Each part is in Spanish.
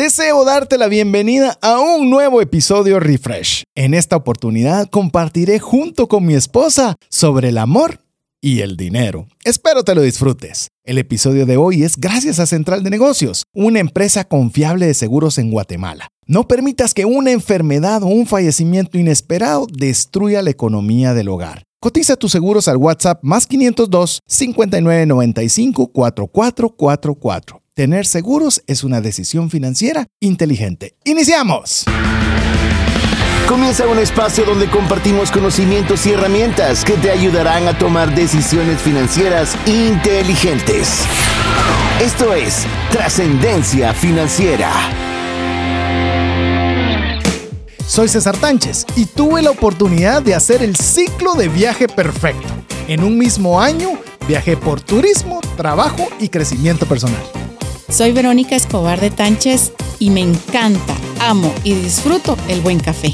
Deseo darte la bienvenida a un nuevo episodio Refresh. En esta oportunidad compartiré junto con mi esposa sobre el amor y el dinero. Espero te lo disfrutes. El episodio de hoy es gracias a Central de Negocios, una empresa confiable de seguros en Guatemala. No permitas que una enfermedad o un fallecimiento inesperado destruya la economía del hogar. Cotiza tus seguros al WhatsApp más 502 5995 4444. Tener seguros es una decisión financiera inteligente. ¡Iniciamos! Comienza un espacio donde compartimos conocimientos y herramientas que te ayudarán a tomar decisiones financieras inteligentes. Esto es Trascendencia Financiera. Soy César Tánchez y tuve la oportunidad de hacer el ciclo de viaje perfecto. En un mismo año viajé por turismo, trabajo y crecimiento personal. Soy Verónica Escobar de Tánchez y me encanta, amo y disfruto el buen café.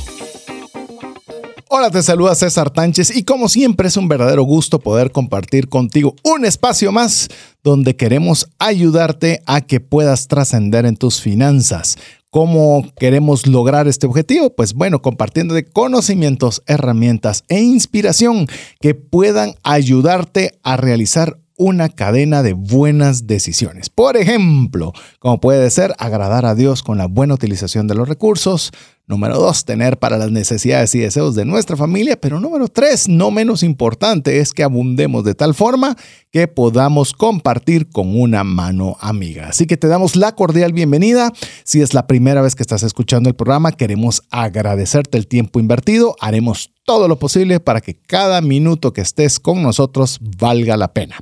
Hola, te saluda César Tánchez y como siempre es un verdadero gusto poder compartir contigo un espacio más donde queremos ayudarte a que puedas trascender en tus finanzas. ¿Cómo queremos lograr este objetivo? Pues bueno, compartiendo de conocimientos, herramientas e inspiración que puedan ayudarte a realizar una cadena de buenas decisiones. Por ejemplo, como puede ser agradar a Dios con la buena utilización de los recursos, Número dos, tener para las necesidades y deseos de nuestra familia. Pero número tres, no menos importante, es que abundemos de tal forma que podamos compartir con una mano amiga. Así que te damos la cordial bienvenida. Si es la primera vez que estás escuchando el programa, queremos agradecerte el tiempo invertido. Haremos todo lo posible para que cada minuto que estés con nosotros valga la pena.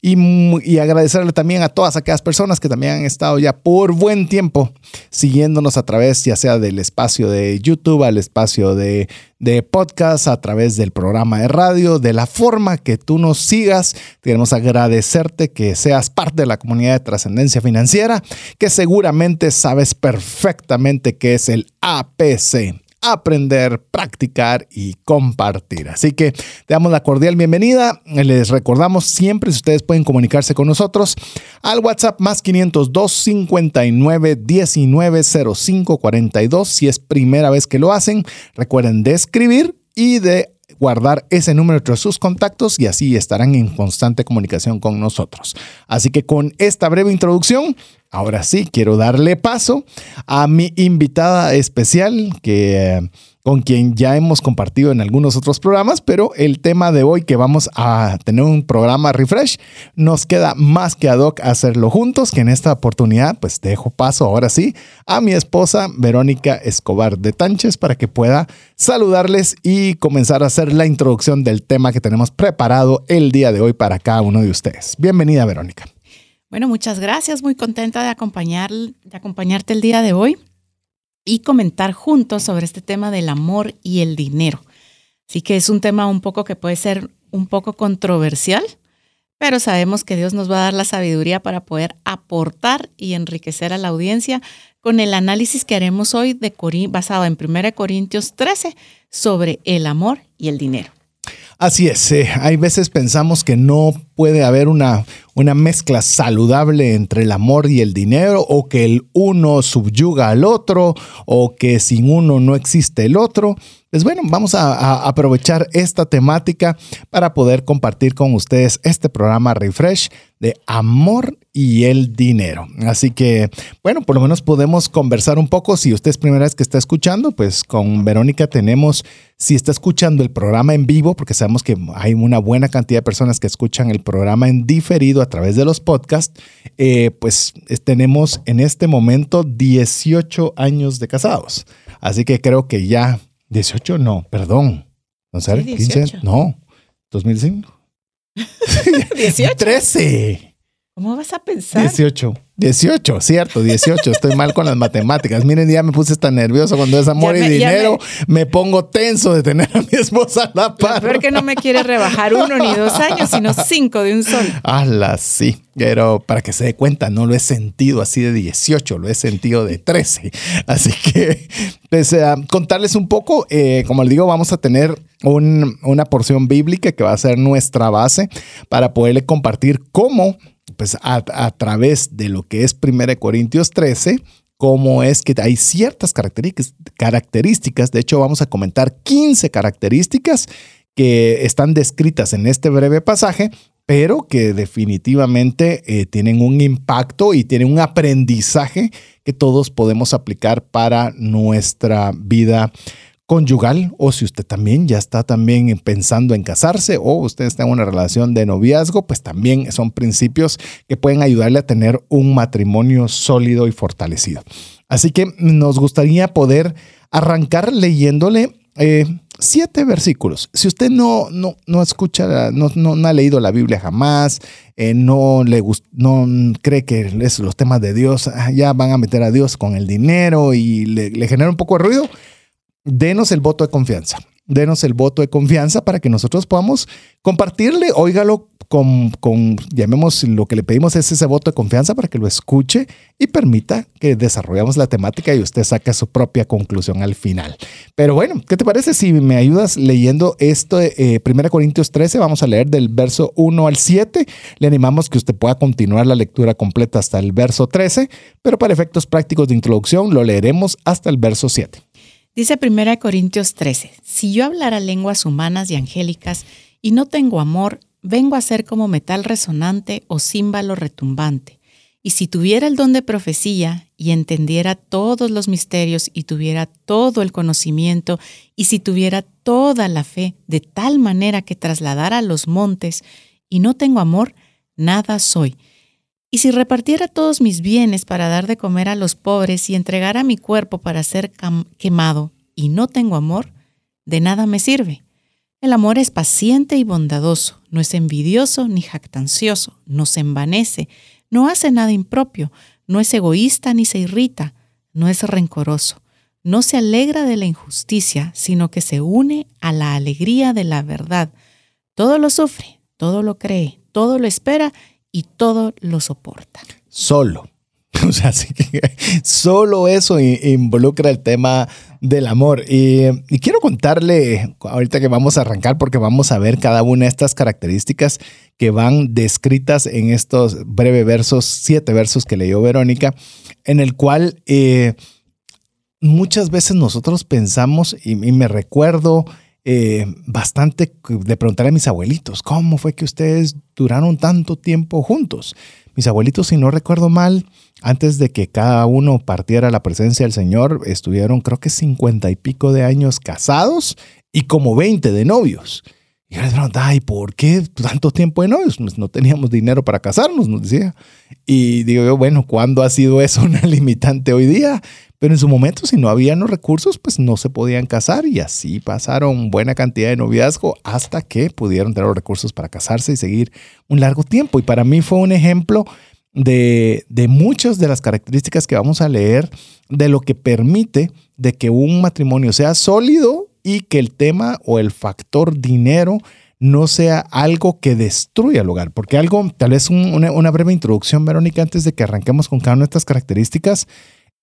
Y, y, agradecerle también a todas aquellas personas que también han estado ya por buen tiempo siguiéndonos a través ya sea del espacio de YouTube al espacio de, de podcast, a través del programa de radio, de la forma que tú nos sigas. Queremos agradecerte que seas parte de la comunidad de trascendencia financiera, que seguramente sabes perfectamente qué es el APC aprender, practicar y compartir. Así que te damos la cordial bienvenida. Les recordamos siempre si ustedes pueden comunicarse con nosotros al WhatsApp más 502 59 19 05 42. Si es primera vez que lo hacen, recuerden de escribir y de guardar ese número entre sus contactos y así estarán en constante comunicación con nosotros. Así que con esta breve introducción, Ahora sí, quiero darle paso a mi invitada especial que... Eh, con quien ya hemos compartido en algunos otros programas, pero el tema de hoy que vamos a tener un programa refresh, nos queda más que ad hoc hacerlo juntos, que en esta oportunidad pues dejo paso ahora sí a mi esposa Verónica Escobar de Tánchez para que pueda saludarles y comenzar a hacer la introducción del tema que tenemos preparado el día de hoy para cada uno de ustedes. Bienvenida Verónica. Bueno, muchas gracias, muy contenta de, acompañar, de acompañarte el día de hoy y comentar juntos sobre este tema del amor y el dinero. Así que es un tema un poco que puede ser un poco controversial, pero sabemos que Dios nos va a dar la sabiduría para poder aportar y enriquecer a la audiencia con el análisis que haremos hoy de basado en 1 Corintios 13 sobre el amor y el dinero. Así es, eh, hay veces pensamos que no puede haber una, una mezcla saludable entre el amor y el dinero o que el uno subyuga al otro o que sin uno no existe el otro. Pues bueno, vamos a, aprovechar esta temática para poder compartir con ustedes este programa Refresh de amor y el dinero. Así que, bueno, por lo menos podemos conversar un poco. Si usted es primera vez que está escuchando, pues con Verónica tenemos, si está escuchando el programa en vivo, porque sabemos que hay una buena cantidad de personas que escuchan el programa en diferido a través de los podcasts, eh, pues tenemos en este momento 18 años de casados. Así que creo que ya 18 no, perdón. No sé, 15, no, 2005. 18. 13. ¿Cómo vas a pensar? 18. 18, cierto, 18. Estoy mal con las matemáticas. Miren, ya me puse tan nervioso cuando es amor y dinero. Me... pongo tenso de tener a mi esposa a la par. Pero que no me quiere rebajar uno ni dos años, sino cinco de un solo. Ala, sí. Pero para que se dé cuenta, no lo he sentido así de 18, lo he sentido de 13. Así que, pese a contarles un poco, eh, como les digo, vamos a tener una porción bíblica que va a ser nuestra base para poderle compartir cómo pues a, través de lo que es 1 Corintios 13, cómo es que hay ciertas características, de hecho vamos a comentar 15 características que están descritas en este breve pasaje, pero que definitivamente eh, tienen un impacto y tienen un aprendizaje que todos podemos aplicar para nuestra vida conyugal o si usted también ya está también pensando en casarse o usted está en una relación de noviazgo, pues también son principios que pueden ayudarle a tener un matrimonio sólido y fortalecido. Así que nos gustaría poder arrancar leyéndole eh, siete versículos. Si usted no, no, no escucha, no, no, ha leído la Biblia jamás, eh, no, le no cree que los temas de Dios ah, ya van a meter a Dios con el dinero y le, le genera un poco de ruido, denos el voto de confianza. Denos el voto de confianza para que nosotros podamos compartirle, óigalo con, con, llamemos lo que le pedimos es ese voto de confianza para que lo escuche y permita que desarrollemos la temática y usted saque su propia conclusión al final. Pero bueno, ¿qué te parece si me ayudas leyendo esto? Eh, 1 Corintios 13, vamos a leer del verso 1 al 7. Le animamos que usted pueda continuar la lectura completa hasta el verso 13, pero para efectos prácticos de introducción lo leeremos hasta el verso 7. Dice 1 Corintios 13, si yo hablara lenguas humanas y angélicas y no tengo amor, vengo a ser como metal resonante o címbalo retumbante. Y si tuviera el don de profecía y entendiera todos los misterios y tuviera todo el conocimiento y si tuviera toda la fe de tal manera que trasladara los montes y no tengo amor, nada soy. Y si repartiera todos mis bienes para dar de comer a los pobres y entregara mi cuerpo para ser quemado y no tengo amor, de nada me sirve. El amor es paciente y bondadoso, no es envidioso ni jactancioso, no se envanece, no hace nada impropio, no es egoísta ni se irrita, no es rencoroso, no se alegra de la injusticia, sino que se une a la alegría de la verdad. Todo lo sufre, todo lo cree, todo lo espera y todo lo soporta. Solo. O sea, así que solo eso involucra el tema del amor. Y, quiero contarle, ahorita que vamos a arrancar, porque vamos a ver cada una de estas características que van descritas en estos breves versos, siete versos que leyó Verónica, en el cual eh, muchas veces nosotros pensamos, y me recuerdo eh, bastante de preguntar a mis abuelitos, ¿cómo fue que ustedes duraron tanto tiempo juntos? Mis abuelitos, si no recuerdo mal, antes de que cada uno partiera a la presencia del Señor, estuvieron creo que cincuenta y pico de años casados y como veinte de novios. Y yo les preguntaba, ¿y por qué tanto tiempo de novios? Pues no teníamos dinero para casarnos, nos decía. Y digo yo, bueno, ¿cuándo ha sido eso una limitante hoy día? Pero en su momento, si no habían los recursos, pues no se podían casar y así pasaron buena cantidad de noviazgo hasta que pudieron tener los recursos para casarse y seguir un largo tiempo. Y para mí fue un ejemplo de, de muchas de las características que vamos a leer de lo que permite de que un matrimonio sea sólido y que el tema o el factor dinero no sea algo que destruya el hogar. Porque algo, tal vez una, breve introducción, Verónica, antes de que arranquemos con cada una de estas características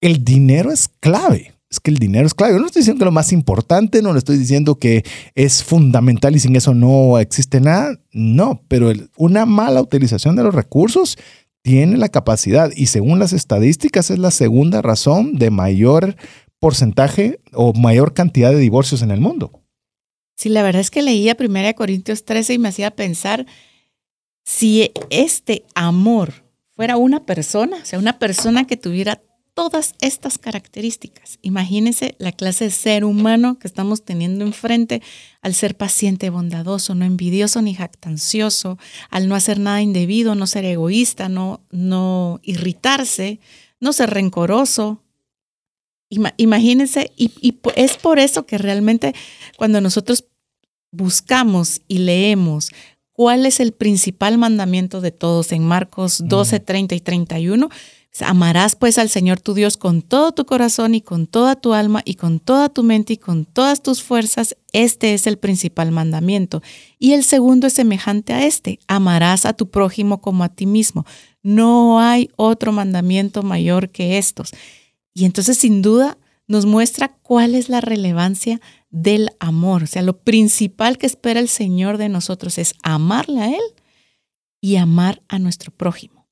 el dinero es clave. Es que el dinero es clave. Yo no estoy diciendo que lo más importante, no le estoy diciendo que es fundamental y sin eso no existe nada. No, pero una mala utilización de los recursos tiene la capacidad y según las estadísticas es la segunda razón de mayor porcentaje o mayor cantidad de divorcios en el mundo. Sí, la verdad es que leía 1 Corintios 13 y me hacía pensar si este amor fuera una persona, o sea, una persona que tuviera todas estas características. Imagínense la clase de ser humano que estamos teniendo enfrente al ser paciente, bondadoso, no envidioso ni jactancioso, al no hacer nada indebido, no ser egoísta, no, no irritarse, no ser rencoroso. Imagínense, y, y es por eso que realmente cuando nosotros buscamos y leemos cuál es el principal mandamiento de todos en Marcos 12, 30 y 31, Amarás pues al Señor tu Dios con todo tu corazón y con toda tu alma y con toda tu mente y con todas tus fuerzas. Este es el principal mandamiento. Y el segundo es semejante a este. Amarás a tu prójimo como a ti mismo. No hay otro mandamiento mayor que estos. Y entonces sin duda nos muestra cuál es la relevancia del amor. O sea, lo principal que espera el Señor de nosotros es amarle a Él y amar a nuestro prójimo.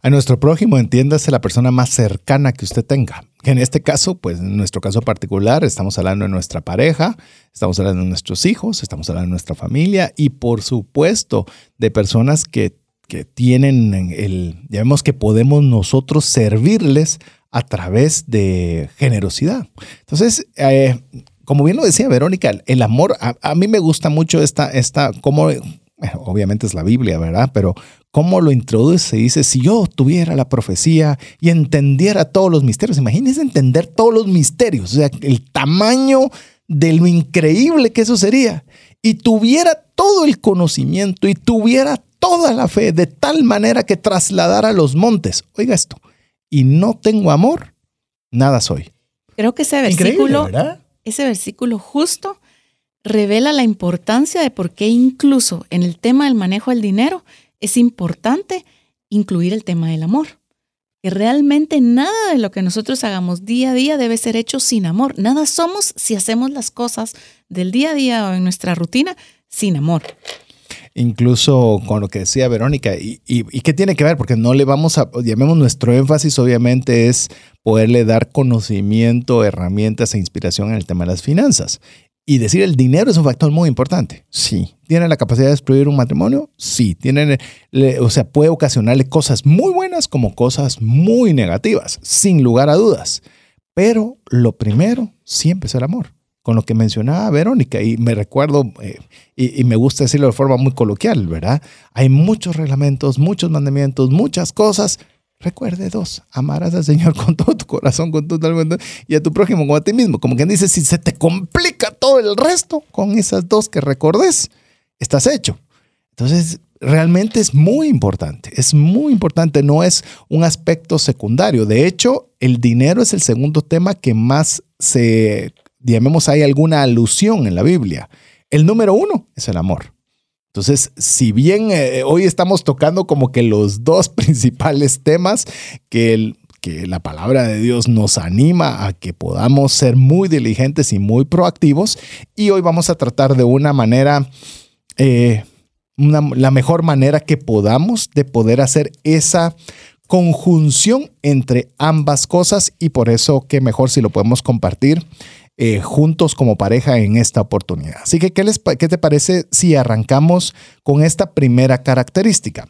A nuestro prójimo, entiéndase la persona más cercana que usted tenga. En este caso, pues en nuestro caso particular, estamos hablando de nuestra pareja, estamos hablando de nuestros hijos, estamos hablando de nuestra familia y por supuesto de personas que, que tienen el, ya vemos que podemos nosotros servirles a través de generosidad. Entonces, eh, como bien lo decía Verónica, el amor, a, mí me gusta mucho esta, esta, cómo, obviamente es la Biblia, ¿verdad? Pero cómo lo introduce, dice, si yo tuviera la profecía y entendiera todos los misterios, imagínense entender todos los misterios, o sea, el tamaño de lo increíble que eso sería, y tuviera todo el conocimiento y tuviera toda la fe de tal manera que trasladara los montes, oiga esto, y no tengo amor, nada soy. Creo que ese versículo, ese versículo justo revela la importancia de por qué incluso en el tema del manejo del dinero es importante incluir el tema del amor. Que realmente nada de lo que nosotros hagamos día a día debe ser hecho sin amor. Nada somos si hacemos las cosas del día a día o en nuestra rutina sin amor incluso con lo que decía Verónica. ¿Y, qué tiene que ver? Porque no le vamos a, llamemos nuestro énfasis, obviamente es poderle dar conocimiento, herramientas e inspiración en el tema de las finanzas. Y decir el dinero es un factor muy importante. Sí. ¿Tiene la capacidad de destruir un matrimonio? Sí. ¿Tiene, o sea, puede ocasionarle cosas muy buenas como cosas muy negativas, sin lugar a dudas. Pero lo primero siempre es el amor con lo que mencionaba Verónica y me recuerdo eh, y, me gusta decirlo de forma muy coloquial, ¿verdad? Hay muchos reglamentos, muchos mandamientos, muchas cosas. Recuerde dos, amarás al Señor con todo tu corazón, con todo tu y a tu prójimo como a ti mismo. Como quien dice, si se te complica todo el resto con esas dos que recordes, estás hecho. Entonces, realmente es muy importante, es muy importante, no es un aspecto secundario. De hecho, el dinero es el segundo tema que más se llamemos, hay alguna alusión en la Biblia. El número uno es el amor. Entonces, si bien eh, hoy estamos tocando como que los dos principales temas que, que la palabra de Dios nos anima a que podamos ser muy diligentes y muy proactivos, y hoy vamos a tratar de una manera, eh, la mejor manera que podamos de poder hacer esa conjunción entre ambas cosas y por eso que mejor si lo podemos compartir eh, juntos como pareja en esta oportunidad. Así que, ¿qué, les, ¿qué te parece si arrancamos con esta primera característica?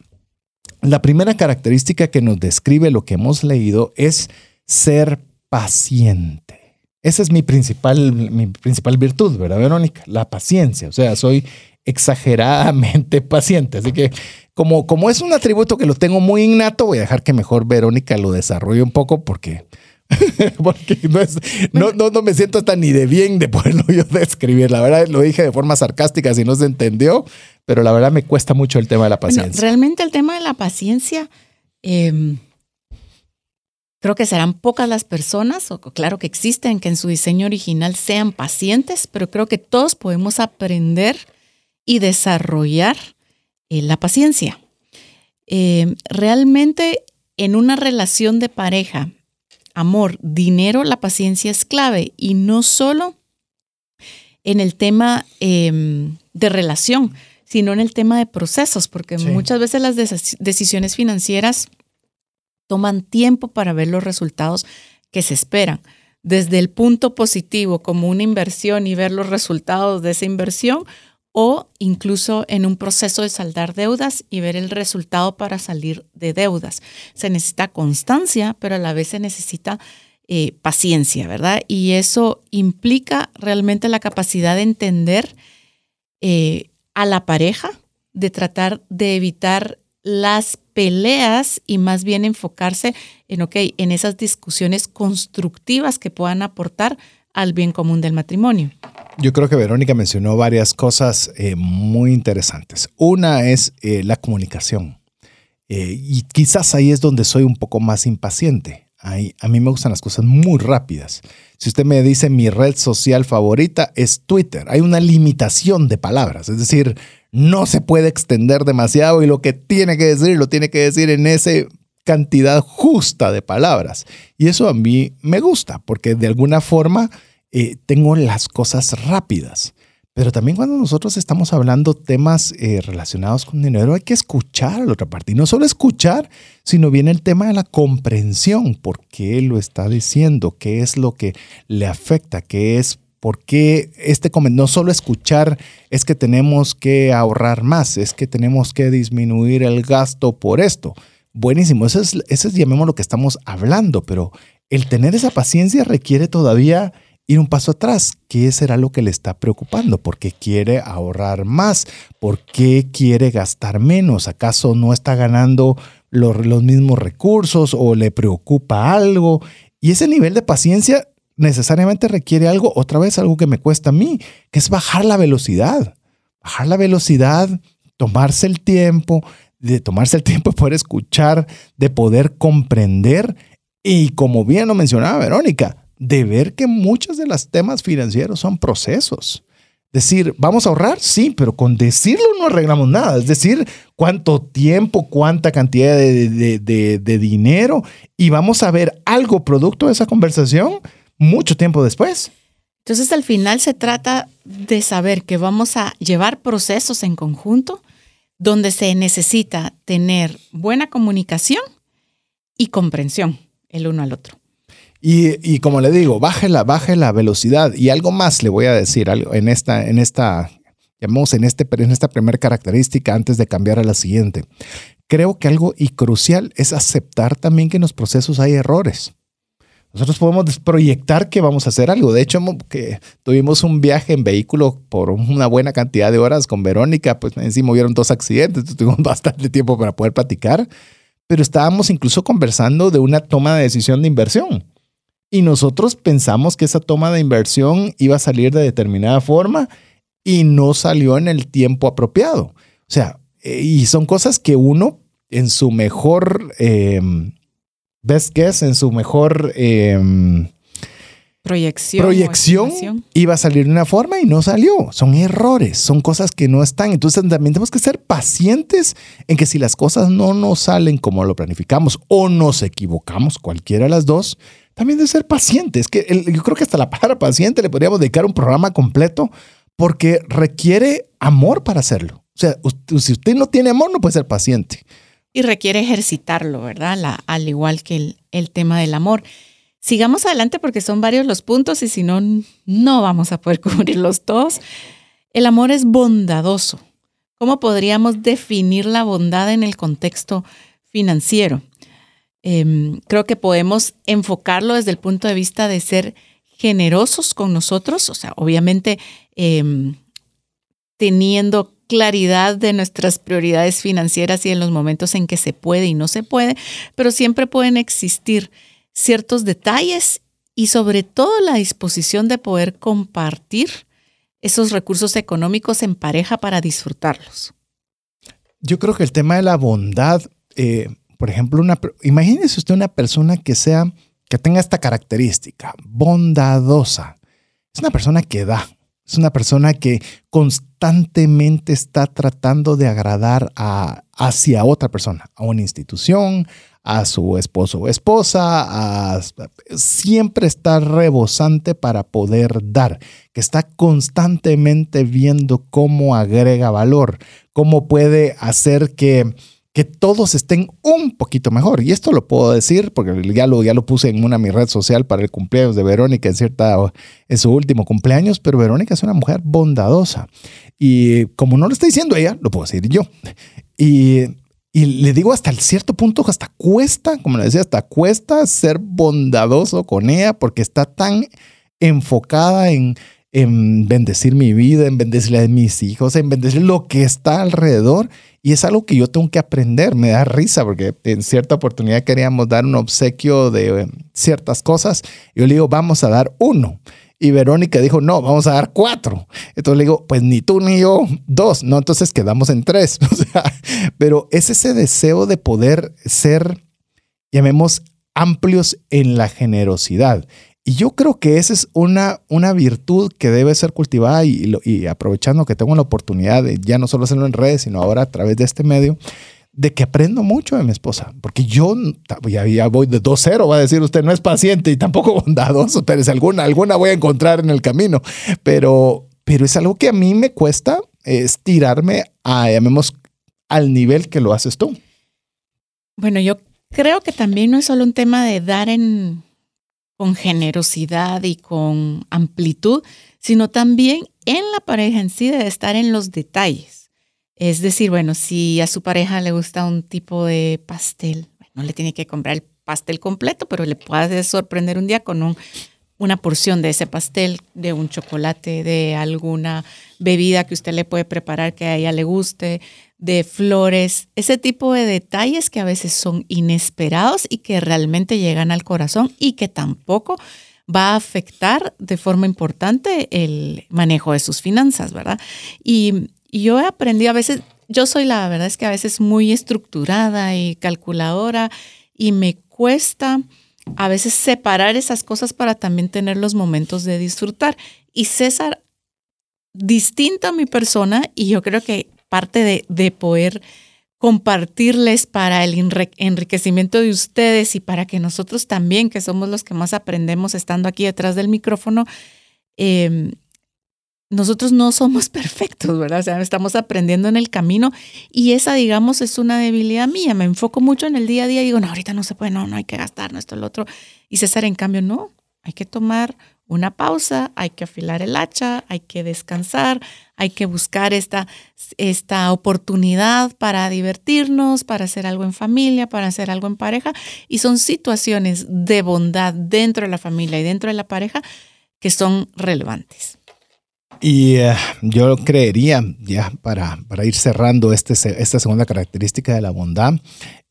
La primera característica que nos describe lo que hemos leído es ser paciente. Esa es mi principal, mi principal virtud, ¿verdad, Verónica? La paciencia. O sea, soy exageradamente paciente. Así que como, como es un atributo que lo tengo muy innato, voy a dejar que mejor Verónica lo desarrolle un poco porque Porque no, no, no, me siento hasta ni de bien de poderlo yo describir. La verdad lo dije de forma sarcástica si no se entendió, pero la verdad me cuesta mucho el tema de la paciencia. realmente el tema de la paciencia, em, creo que serán pocas las personas, o claro que existen, que en su diseño original sean pacientes, pero creo que todos podemos aprender y desarrollar eh, la paciencia. Em, realmente en una relación de pareja, amor, dinero, la paciencia es clave y no solo en el tema em, de relación, sino en el tema de procesos, porque muchas veces las decisiones financieras toman tiempo para ver los resultados que se esperan. Desde el punto positivo como una inversión y ver los resultados de esa inversión o incluso en un proceso de saldar deudas y ver el resultado para salir de deudas. Se necesita constancia, pero a la vez se necesita eh, paciencia, ¿verdad? Y eso implica realmente la capacidad de entender eh, a la pareja, de tratar de evitar las peleas y más bien enfocarse en, ok, en esas discusiones constructivas que puedan aportar al bien común del matrimonio. Yo creo que Verónica mencionó varias cosas eh, muy interesantes. Una es eh, la comunicación. Eh, y quizás ahí es donde soy un poco más impaciente. Ahí, a mí me gustan las cosas muy rápidas. Si usted me dice mi red social favorita es Twitter, hay una limitación de palabras. Es decir, no se puede extender demasiado y lo que tiene que decir lo tiene que decir en esa cantidad justa de palabras. Y eso a mí me gusta porque de alguna forma eh, tengo las cosas rápidas. Pero también cuando nosotros estamos hablando temas eh, relacionados con dinero, hay que escuchar a la otra parte. Y no solo escuchar, sino viene el tema de la comprensión. ¿Por qué lo está diciendo? ¿Qué es lo que le afecta? ¿Qué es por qué este no solo escuchar es que tenemos que ahorrar más, es que tenemos que disminuir el gasto por esto? Buenísimo, eso es, eso es lo que estamos hablando, pero el tener esa paciencia requiere todavía ir un paso atrás. ¿Qué será lo que le está preocupando? ¿Por qué quiere ahorrar más? ¿Por qué quiere gastar menos? ¿Acaso no está ganando los mismos recursos o le preocupa algo? Y ese nivel de paciencia necesariamente requiere algo, otra vez algo que me cuesta a mí, que es bajar la velocidad. Bajar la velocidad, tomarse el tiempo, de tomarse el tiempo de poder escuchar, de poder comprender y como bien lo mencionaba Verónica, de ver que muchos de los temas financieros son procesos. Decir, ¿vamos a ahorrar? Sí, pero con decirlo no arreglamos nada. Es decir, cuánto tiempo, cuánta cantidad de, dinero y vamos a ver algo producto de esa conversación mucho tiempo después. Entonces, al final se trata de saber que vamos a llevar procesos en conjunto donde se necesita tener buena comunicación y comprensión el uno al otro. Y, como le digo, baje la, baje la velocidad. Y algo más le voy a decir algo en esta, en esta, llamamos en, este, en esta primera característica antes de cambiar a la siguiente. Creo que algo y crucial es aceptar también que en los procesos hay errores. Nosotros podemos proyectar que vamos a hacer algo. De hecho, que tuvimos un viaje en vehículo por una buena cantidad de horas con Verónica, pues encima hubieron dos accidentes, tuvimos bastante tiempo para poder platicar, pero estábamos incluso conversando de una toma de decisión de inversión. Y nosotros pensamos que esa toma de inversión iba a salir de determinada forma y no salió en el tiempo apropiado. O sea, eh, y son cosas que uno en su mejor eh, best guess, en su mejor em, proyección, proyección iba a salir de una forma y no salió. Son errores, son cosas que no están. Entonces también tenemos que ser pacientes en que si las cosas no nos salen como lo planificamos o nos equivocamos, cualquiera de las dos, también de ser pacientes. Que yo creo que hasta la palabra paciente le podríamos dedicar un programa completo porque requiere amor para hacerlo. O sea, si usted no tiene amor, no puede ser paciente. Y requiere ejercitarlo, ¿verdad? al igual que el, tema del amor. Sigamos adelante porque son varios los puntos y si no, no vamos a poder cubrirlos todos. El amor es bondadoso. ¿Cómo podríamos definir la bondad en el contexto financiero? Em, creo que podemos enfocarlo desde el punto de vista de ser generosos con nosotros, o sea, obviamente em, teniendo claridad de nuestras prioridades financieras y en los momentos en que se puede y no se puede, pero siempre pueden existir ciertos detalles y sobre todo la disposición de poder compartir esos recursos económicos en pareja para disfrutarlos. Yo creo que el tema de la bondad eh, por ejemplo, una, imagínese usted una persona que sea, que tenga esta característica, bondadosa. Es una persona que da, es una persona que constantemente está tratando de agradar a, hacia otra persona, a una institución, a su esposo o esposa, siempre está rebosante para poder dar, que está constantemente viendo cómo agrega valor, cómo puede hacer que que todos estén un poquito mejor. Y esto lo puedo decir porque ya lo, ya lo puse en una mi red social para el cumpleaños de Verónica en, cierta, en su último cumpleaños, pero Verónica es una mujer bondadosa. Y como no lo está diciendo ella, lo puedo decir yo. Y, y le digo hasta el cierto punto, hasta cuesta, como le decía, hasta cuesta ser bondadoso con ella porque está tan enfocada en, en bendecir mi vida, en bendecirle a mis hijos, en bendecir lo que está alrededor y es algo que yo tengo que aprender. Me da risa porque en cierta oportunidad queríamos dar un obsequio de eh, ciertas cosas. Yo le digo, vamos a dar uno. Y Verónica dijo, no, vamos a dar cuatro. Entonces le digo, pues ni tú ni yo, dos. No, entonces quedamos en tres. pero es ese deseo de poder ser, llamemos, amplios en la generosidad. Y yo creo que esa es una, una virtud que debe ser cultivada y, aprovechando que tengo la oportunidad de ya no solo hacerlo en redes, sino ahora a través de este medio, de que aprendo mucho de mi esposa, porque yo ya, ya voy de 2-0, va a decir usted, no es paciente y tampoco bondadoso, pero es alguna, alguna voy a encontrar en el camino, pero pero es algo que a mí me cuesta estirarme a, llamemos, al nivel que lo haces tú. Bueno, yo creo que también no es solo un tema de dar en, con generosidad y con amplitud, sino también en la pareja en sí de estar en los detalles. Es decir, bueno, si a su pareja le gusta un tipo de pastel, no le tiene que comprar el pastel completo, pero le puede sorprender un día con un, una porción de ese pastel, de un chocolate, de alguna bebida que usted le puede preparar que a ella le guste, de flores, ese tipo de detalles que a veces son inesperados y que realmente llegan al corazón y que tampoco va a afectar de forma importante el manejo de sus finanzas, ¿verdad? Y, yo he aprendido a veces, yo soy la verdad es que a veces muy estructurada y calculadora y me cuesta a veces separar esas cosas para también tener los momentos de disfrutar. Y César, distinto a mi persona, y yo creo que parte de, de poder compartirles para el enriquecimiento de ustedes y para que nosotros también, que somos los que más aprendemos estando aquí detrás del micrófono, eh, nosotros no somos perfectos, ¿verdad? O sea, estamos aprendiendo en el camino y esa, digamos, es una debilidad mía. Me enfoco mucho en el día a día y digo, no, ahorita no se puede, no, no hay que gastar, no esto, lo otro. Y César, en cambio, no, hay que tomar una pausa, hay que afilar el hacha, hay que descansar, hay que buscar esta, esta oportunidad para divertirnos, para hacer algo en familia, para hacer algo en pareja. Y son situaciones de bondad dentro de la familia y dentro de la pareja que son relevantes. Y eh, yo creería, ya para, para ir cerrando este, esta segunda característica de la bondad,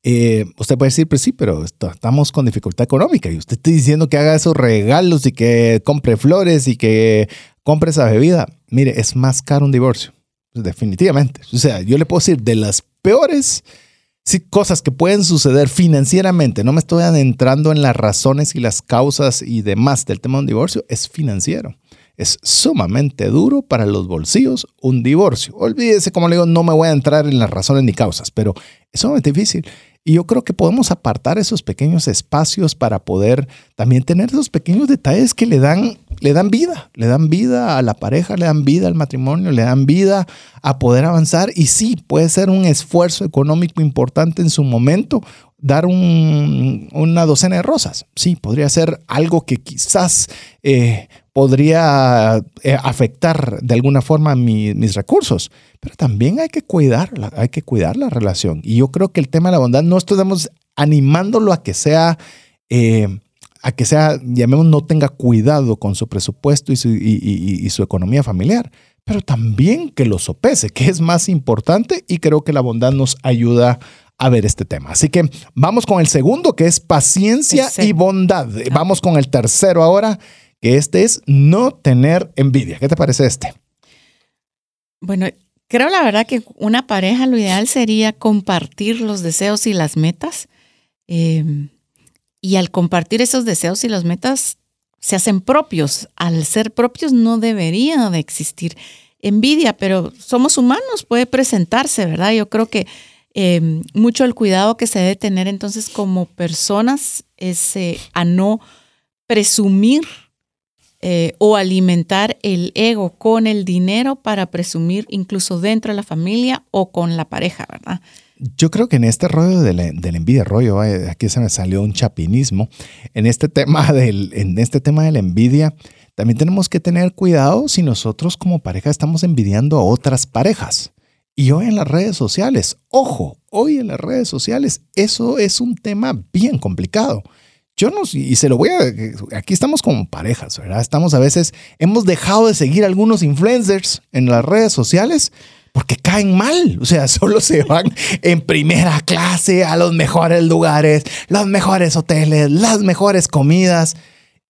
eh, usted puede decir, pues sí, pero estamos con dificultad económica y usted está diciendo que haga esos regalos y que compre flores y que compre esa bebida. Mire, es más caro un divorcio, definitivamente. O sea, yo le puedo decir de las peores cosas que pueden suceder financieramente, no me estoy adentrando en las razones y las causas y demás del tema de un divorcio, es financiero. Es sumamente duro para los bolsillos un divorcio. Olvídese, como le digo, no me voy a entrar en las razones ni causas, pero es sumamente difícil. Y yo creo que podemos apartar esos pequeños espacios para poder también tener esos pequeños detalles que le dan, le dan vida, le dan vida a la pareja, le dan vida al matrimonio, le dan vida a poder avanzar. Y sí, puede ser un esfuerzo económico importante en su momento, dar una docena de rosas. Sí, podría ser algo que quizás eh, podría eh, afectar de alguna forma mis recursos, pero también hay que cuidar, hay que cuidar la relación. Y yo creo que el tema de la bondad no estamos animándolo a que sea, eh, a que sea, llamemos, no tenga cuidado con su presupuesto y su, y su economía familiar, pero también que lo sopese, que es más importante y creo que la bondad nos ayuda a ver este tema. Así que vamos con el segundo, que es paciencia y bondad. Vamos con el tercero ahora, que este es no tener envidia. ¿Qué te parece este? Bueno, creo la verdad que una pareja lo ideal sería compartir los deseos y las metas. Em, y al compartir esos deseos y las metas, se hacen propios. Al ser propios no debería de existir envidia, pero somos humanos, puede presentarse, ¿verdad? Yo creo que em, mucho el cuidado que se debe tener entonces como personas es a no presumir eh, o alimentar el ego con el dinero para presumir incluso dentro de la familia o con la pareja, ¿verdad? Yo creo que en este rollo de la, envidia, rollo, aquí se me salió un chapinismo, en este tema del, en este tema de la envidia, también tenemos que tener cuidado si nosotros como pareja estamos envidiando a otras parejas. Y hoy en las redes sociales, ojo, hoy en las redes sociales, eso es un tema bien complicado. Yo no, y se lo voy a, aquí estamos como parejas, ¿verdad? Estamos a veces, hemos dejado de seguir algunos influencers en las redes sociales porque caen mal, o sea, solo se van en primera clase a los mejores lugares, los mejores hoteles, las mejores comidas.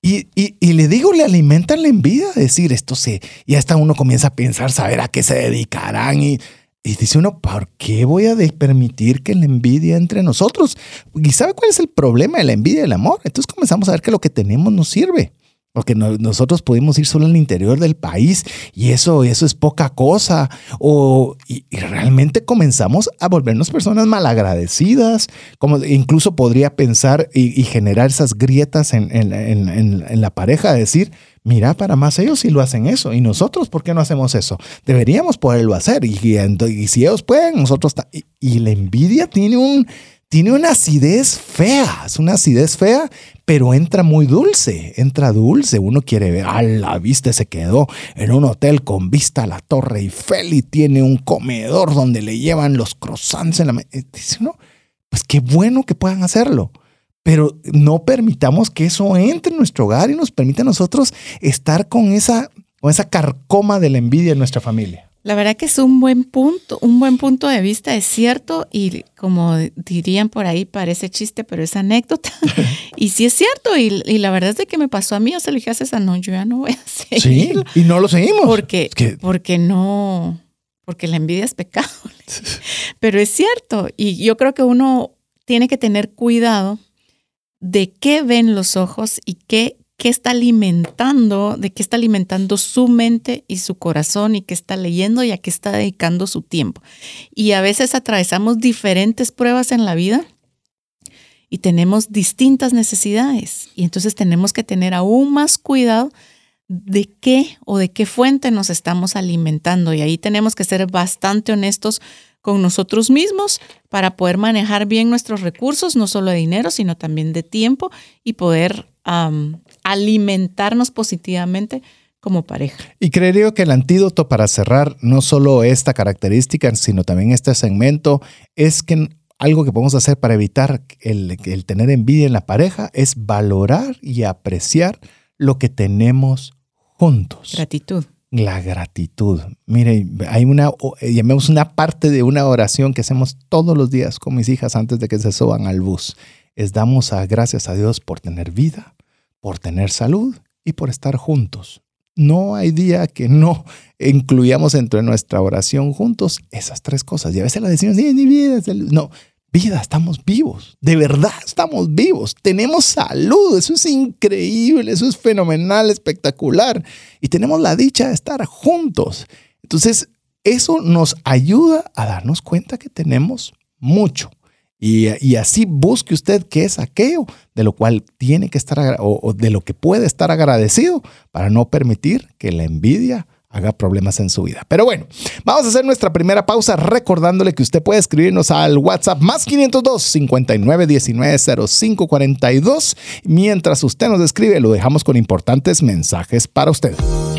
Y, y, le digo, le alimentan la envidia, decir esto se, y hasta uno comienza a pensar, saber a qué se dedicarán y y dice uno, ¿por qué voy a permitir que la envidia entre nosotros? ¿Y sabe cuál es el problema de la envidia y el amor? Entonces comenzamos a ver que lo que tenemos nos sirve. Porque nosotros podemos ir solo al interior del país y eso, eso es poca cosa. O, y, realmente comenzamos a volvernos personas malagradecidas, como incluso podría pensar y, generar esas grietas en, en, la pareja, decir, mira, para más ellos sí lo hacen eso y nosotros, ¿por qué no hacemos eso? Deberíamos poderlo hacer y, y si ellos pueden, nosotros... y la envidia tiene un tiene una acidez fea, es una acidez fea, pero entra muy dulce, entra dulce. Uno quiere ver, a la vista se quedó en un hotel con vista a la Torre Eiffel y tiene un comedor donde le llevan los croissants en la eh, Dice uno, pues qué bueno que puedan hacerlo. Pero no permitamos que eso entre en nuestro hogar y nos permita a nosotros estar con esa, con esa carcoma de la envidia en nuestra familia. La verdad que es un buen punto, un buen punto de vista, es cierto, y como dirían por ahí, parece chiste, pero es anécdota. y sí es cierto, y, la verdad es de que me pasó a mí, o sea, le dije a César, no, yo ya no voy a seguir. Sí, y no lo seguimos. Porque, porque no, porque la envidia es pecado. pero es cierto, y yo creo que uno tiene que tener cuidado de qué ven los ojos y qué qué está alimentando, de qué está alimentando su mente y su corazón y qué está leyendo y a qué está dedicando su tiempo. Y a veces atravesamos diferentes pruebas en la vida y tenemos distintas necesidades. Y entonces tenemos que tener aún más cuidado de qué o de qué fuente nos estamos alimentando. Y ahí tenemos que ser bastante honestos con nosotros mismos para poder manejar bien nuestros recursos, no solo de dinero, sino también de tiempo y poder alimentarnos positivamente como pareja. Y creería que el antídoto para cerrar no solo esta característica, sino también este segmento, es que algo que podemos hacer para evitar el, el tener envidia en la pareja es valorar y apreciar lo que tenemos juntos. Gratitud. La gratitud. Mire, hay una, llamemos una parte de una oración que hacemos todos los días con mis hijas antes de que se suban al bus. Es damos a gracias a Dios por tener vida, por tener salud y por estar juntos. No hay día que no incluyamos entre nuestra oración juntos esas tres cosas. Y a veces la decimos, ni vida. No, vida, estamos vivos. De verdad, estamos vivos. Tenemos salud. Eso es increíble. Eso es fenomenal, espectacular. Y tenemos la dicha de estar juntos. Entonces, eso nos ayuda a darnos cuenta que tenemos mucho. Y, así busque usted qué es aquello de lo cual tiene que estar o de lo que puede estar agradecido para no permitir que la envidia haga problemas en su vida. Pero bueno, vamos a hacer nuestra primera pausa recordándole que usted puede escribirnos al WhatsApp más 502 59 19 05 42. Mientras usted nos escribe, lo dejamos con importantes mensajes para usted.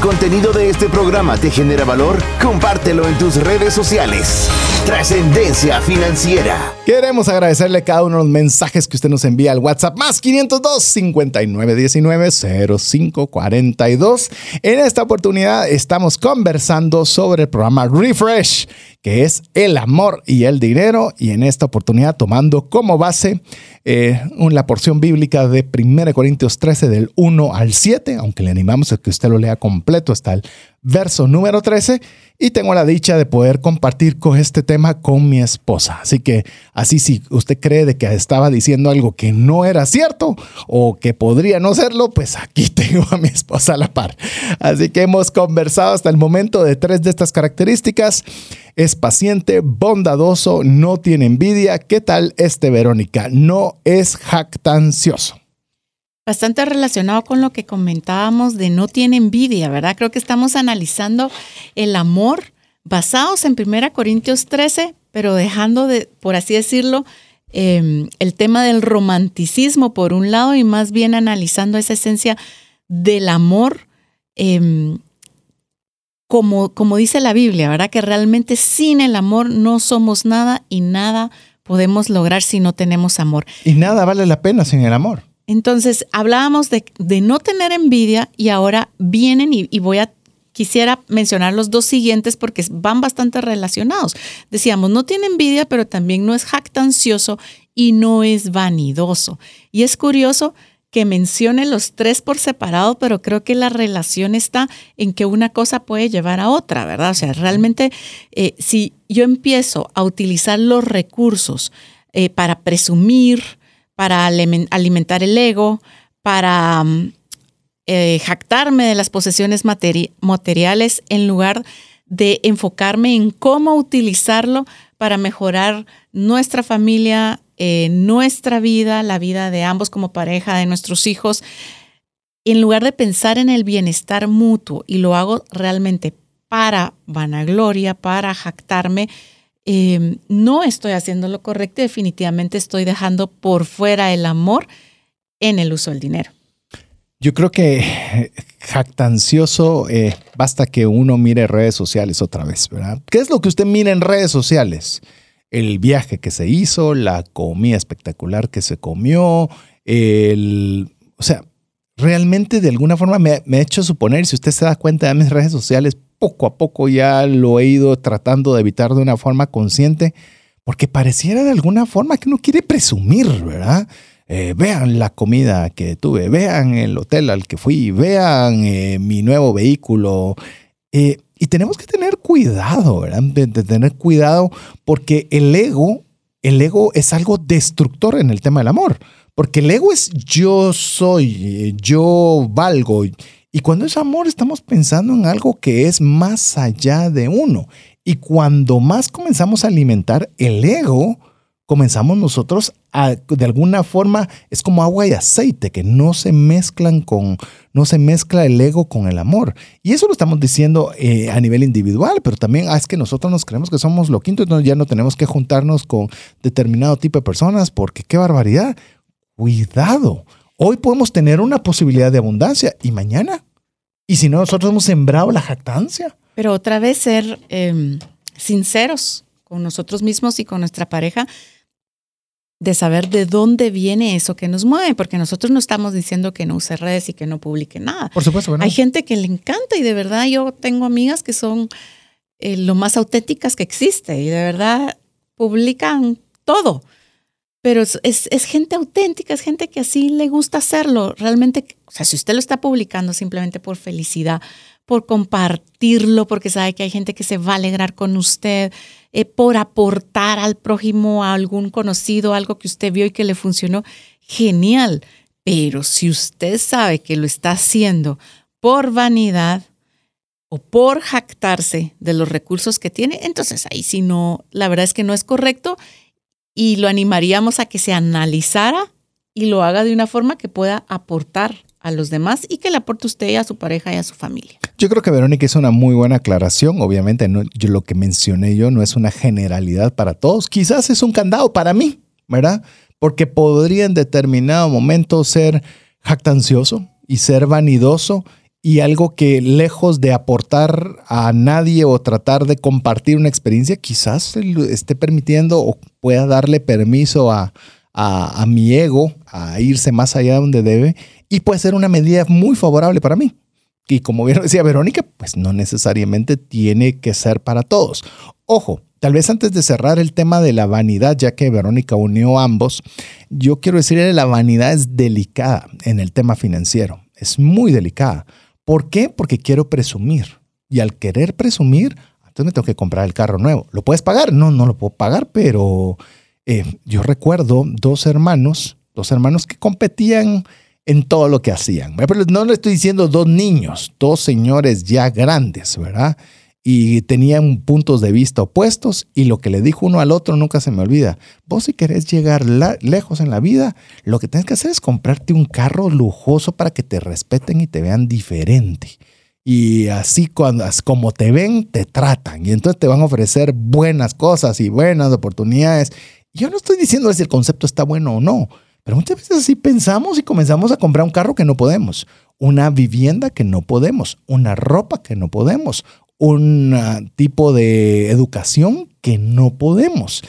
contenido de este programa te genera valor, compártelo en tus redes sociales. Trascendencia financiera. Queremos agradecerle cada uno de los mensajes que usted nos envía al WhatsApp más 502 5919 0542. En esta oportunidad estamos conversando sobre el programa Refresh, que es el amor y el dinero, y en esta oportunidad tomando como base eh, la porción bíblica de 1 Corintios 13 del 1 al 7, aunque le animamos a que usted lo lea completo hasta el verso número 13 y tengo la dicha de poder compartir con este tema con mi esposa. Así que así si usted cree de que estaba diciendo algo que no era cierto o que podría no serlo, pues aquí tengo a mi esposa a la par. Así que hemos conversado hasta el momento de tres de estas características. Es paciente, bondadoso, no tiene envidia. ¿Qué tal este Verónica? No es jactancioso bastante relacionado con lo que comentábamos de no tiene envidia, ¿verdad? Creo que estamos analizando el amor basados en 1 Corintios 13, pero dejando de, por así decirlo, em, el tema del romanticismo por un lado y más bien analizando esa esencia del amor em, como, como dice la Biblia, ¿verdad? Que realmente sin el amor no somos nada y nada podemos lograr si no tenemos amor. Y nada vale la pena sin el amor. Entonces, hablábamos de, no tener envidia y ahora vienen y, voy a quisiera mencionar los dos siguientes porque van bastante relacionados. Decíamos, no tiene envidia, pero también no es jactancioso y no es vanidoso. Y es curioso que mencione los tres por separado, pero creo que la relación está en que una cosa puede llevar a otra, ¿verdad? O sea, realmente eh, si yo empiezo a utilizar los recursos eh, para presumir, para alimentar el ego, para mm, eh, jactarme de las posesiones materiales en lugar de enfocarme en cómo utilizarlo para mejorar nuestra familia, eh, nuestra vida, la vida de ambos como pareja, de nuestros hijos, en lugar de pensar en el bienestar mutuo y lo hago realmente para vanagloria, para jactarme, Em, no estoy haciendo lo correcto, definitivamente estoy dejando por fuera el amor en el uso del dinero. Yo creo que jactancioso, eh, basta que uno mire redes sociales otra vez, ¿verdad? ¿Qué es lo que usted mira en redes sociales? El viaje que se hizo, la comida espectacular que se comió, el... O sea, realmente de alguna forma me, me ha hecho suponer, si usted se da cuenta de mis redes sociales, poco a poco ya lo he ido tratando de evitar de una forma consciente, porque pareciera de alguna forma que uno quiere presumir, ¿verdad? Eh, vean la comida que tuve, vean el hotel al que fui, vean eh, mi nuevo vehículo. Eh, y tenemos que tener cuidado, ¿verdad? De, de, tener cuidado porque el ego, el ego es algo destructor en el tema del amor. Porque el ego es yo soy, yo valgo, y cuando es amor, estamos pensando en algo que es más allá de uno. Y cuando más comenzamos a alimentar el ego, comenzamos nosotros a, de alguna forma, es como agua y aceite, que no se mezclan con, no se mezcla el ego con el amor. Y eso lo estamos diciendo eh, a nivel individual, pero también ah, es que nosotros nos creemos que somos lo quinto, entonces ya no tenemos que juntarnos con determinado tipo de personas, porque qué barbaridad. Cuidado. Hoy podemos tener una posibilidad de abundancia y mañana. Y si no, nosotros hemos sembrado la jactancia. Pero otra vez ser em, sinceros con nosotros mismos y con nuestra pareja de saber de dónde viene eso que nos mueve, porque nosotros no estamos diciendo que no use redes y que no publique nada. Por supuesto, Hay gente que le encanta y de verdad yo tengo amigas que son eh, lo más auténticas que existe y de verdad publican todo pero es, gente auténtica, es gente que así le gusta hacerlo. Realmente, o sea, si usted lo está publicando simplemente por felicidad, por compartirlo, porque sabe que hay gente que se va a alegrar con usted, eh, por aportar al prójimo a algún conocido, algo que usted vio y que le funcionó, genial. Pero si usted sabe que lo está haciendo por vanidad o por jactarse de los recursos que tiene, entonces ahí sí no, la verdad es que no es correcto y lo animaríamos a que se analizara y lo haga de una forma que pueda aportar a los demás y que le aporte usted a su pareja y a su familia. Yo creo que Verónica hizo una muy buena aclaración. Obviamente, yo, lo que mencioné yo no es una generalidad para todos. Quizás es un candado para mí, ¿verdad? Porque podría en determinado momento ser jactancioso y ser vanidoso y algo que lejos de aportar a nadie o tratar de compartir una experiencia, quizás esté permitiendo o pueda darle permiso a, a, mi ego a irse más allá de donde debe y puede ser una medida muy favorable para mí. Y como bien decía Verónica, pues no necesariamente tiene que ser para todos. Ojo, tal vez antes de cerrar el tema de la vanidad, ya que Verónica unió ambos, yo quiero decirle que la vanidad es delicada en el tema financiero, es muy delicada. ¿Por qué? Porque quiero presumir. Y al querer presumir, entonces tengo que comprar el carro nuevo. ¿Lo puedes pagar? No, no lo puedo pagar, pero eh, yo recuerdo dos hermanos, dos hermanos que competían en todo lo que hacían. Pero no le estoy diciendo dos niños, dos señores ya grandes, ¿verdad? Y tenían puntos de vista opuestos y lo que le dijo uno al otro nunca se me olvida. Vos si querés llegar lejos en la vida, lo que tienes que hacer es comprarte un carro lujoso para que te respeten y te vean diferente. Y así cuando, como te ven, te tratan. Y entonces te van a ofrecer buenas cosas y buenas oportunidades. Yo no estoy diciendo si el concepto está bueno o no, pero muchas veces así pensamos y comenzamos a comprar un carro que no podemos, una vivienda que no podemos, una ropa que no podemos, un ah, tipo de educación que no podemos.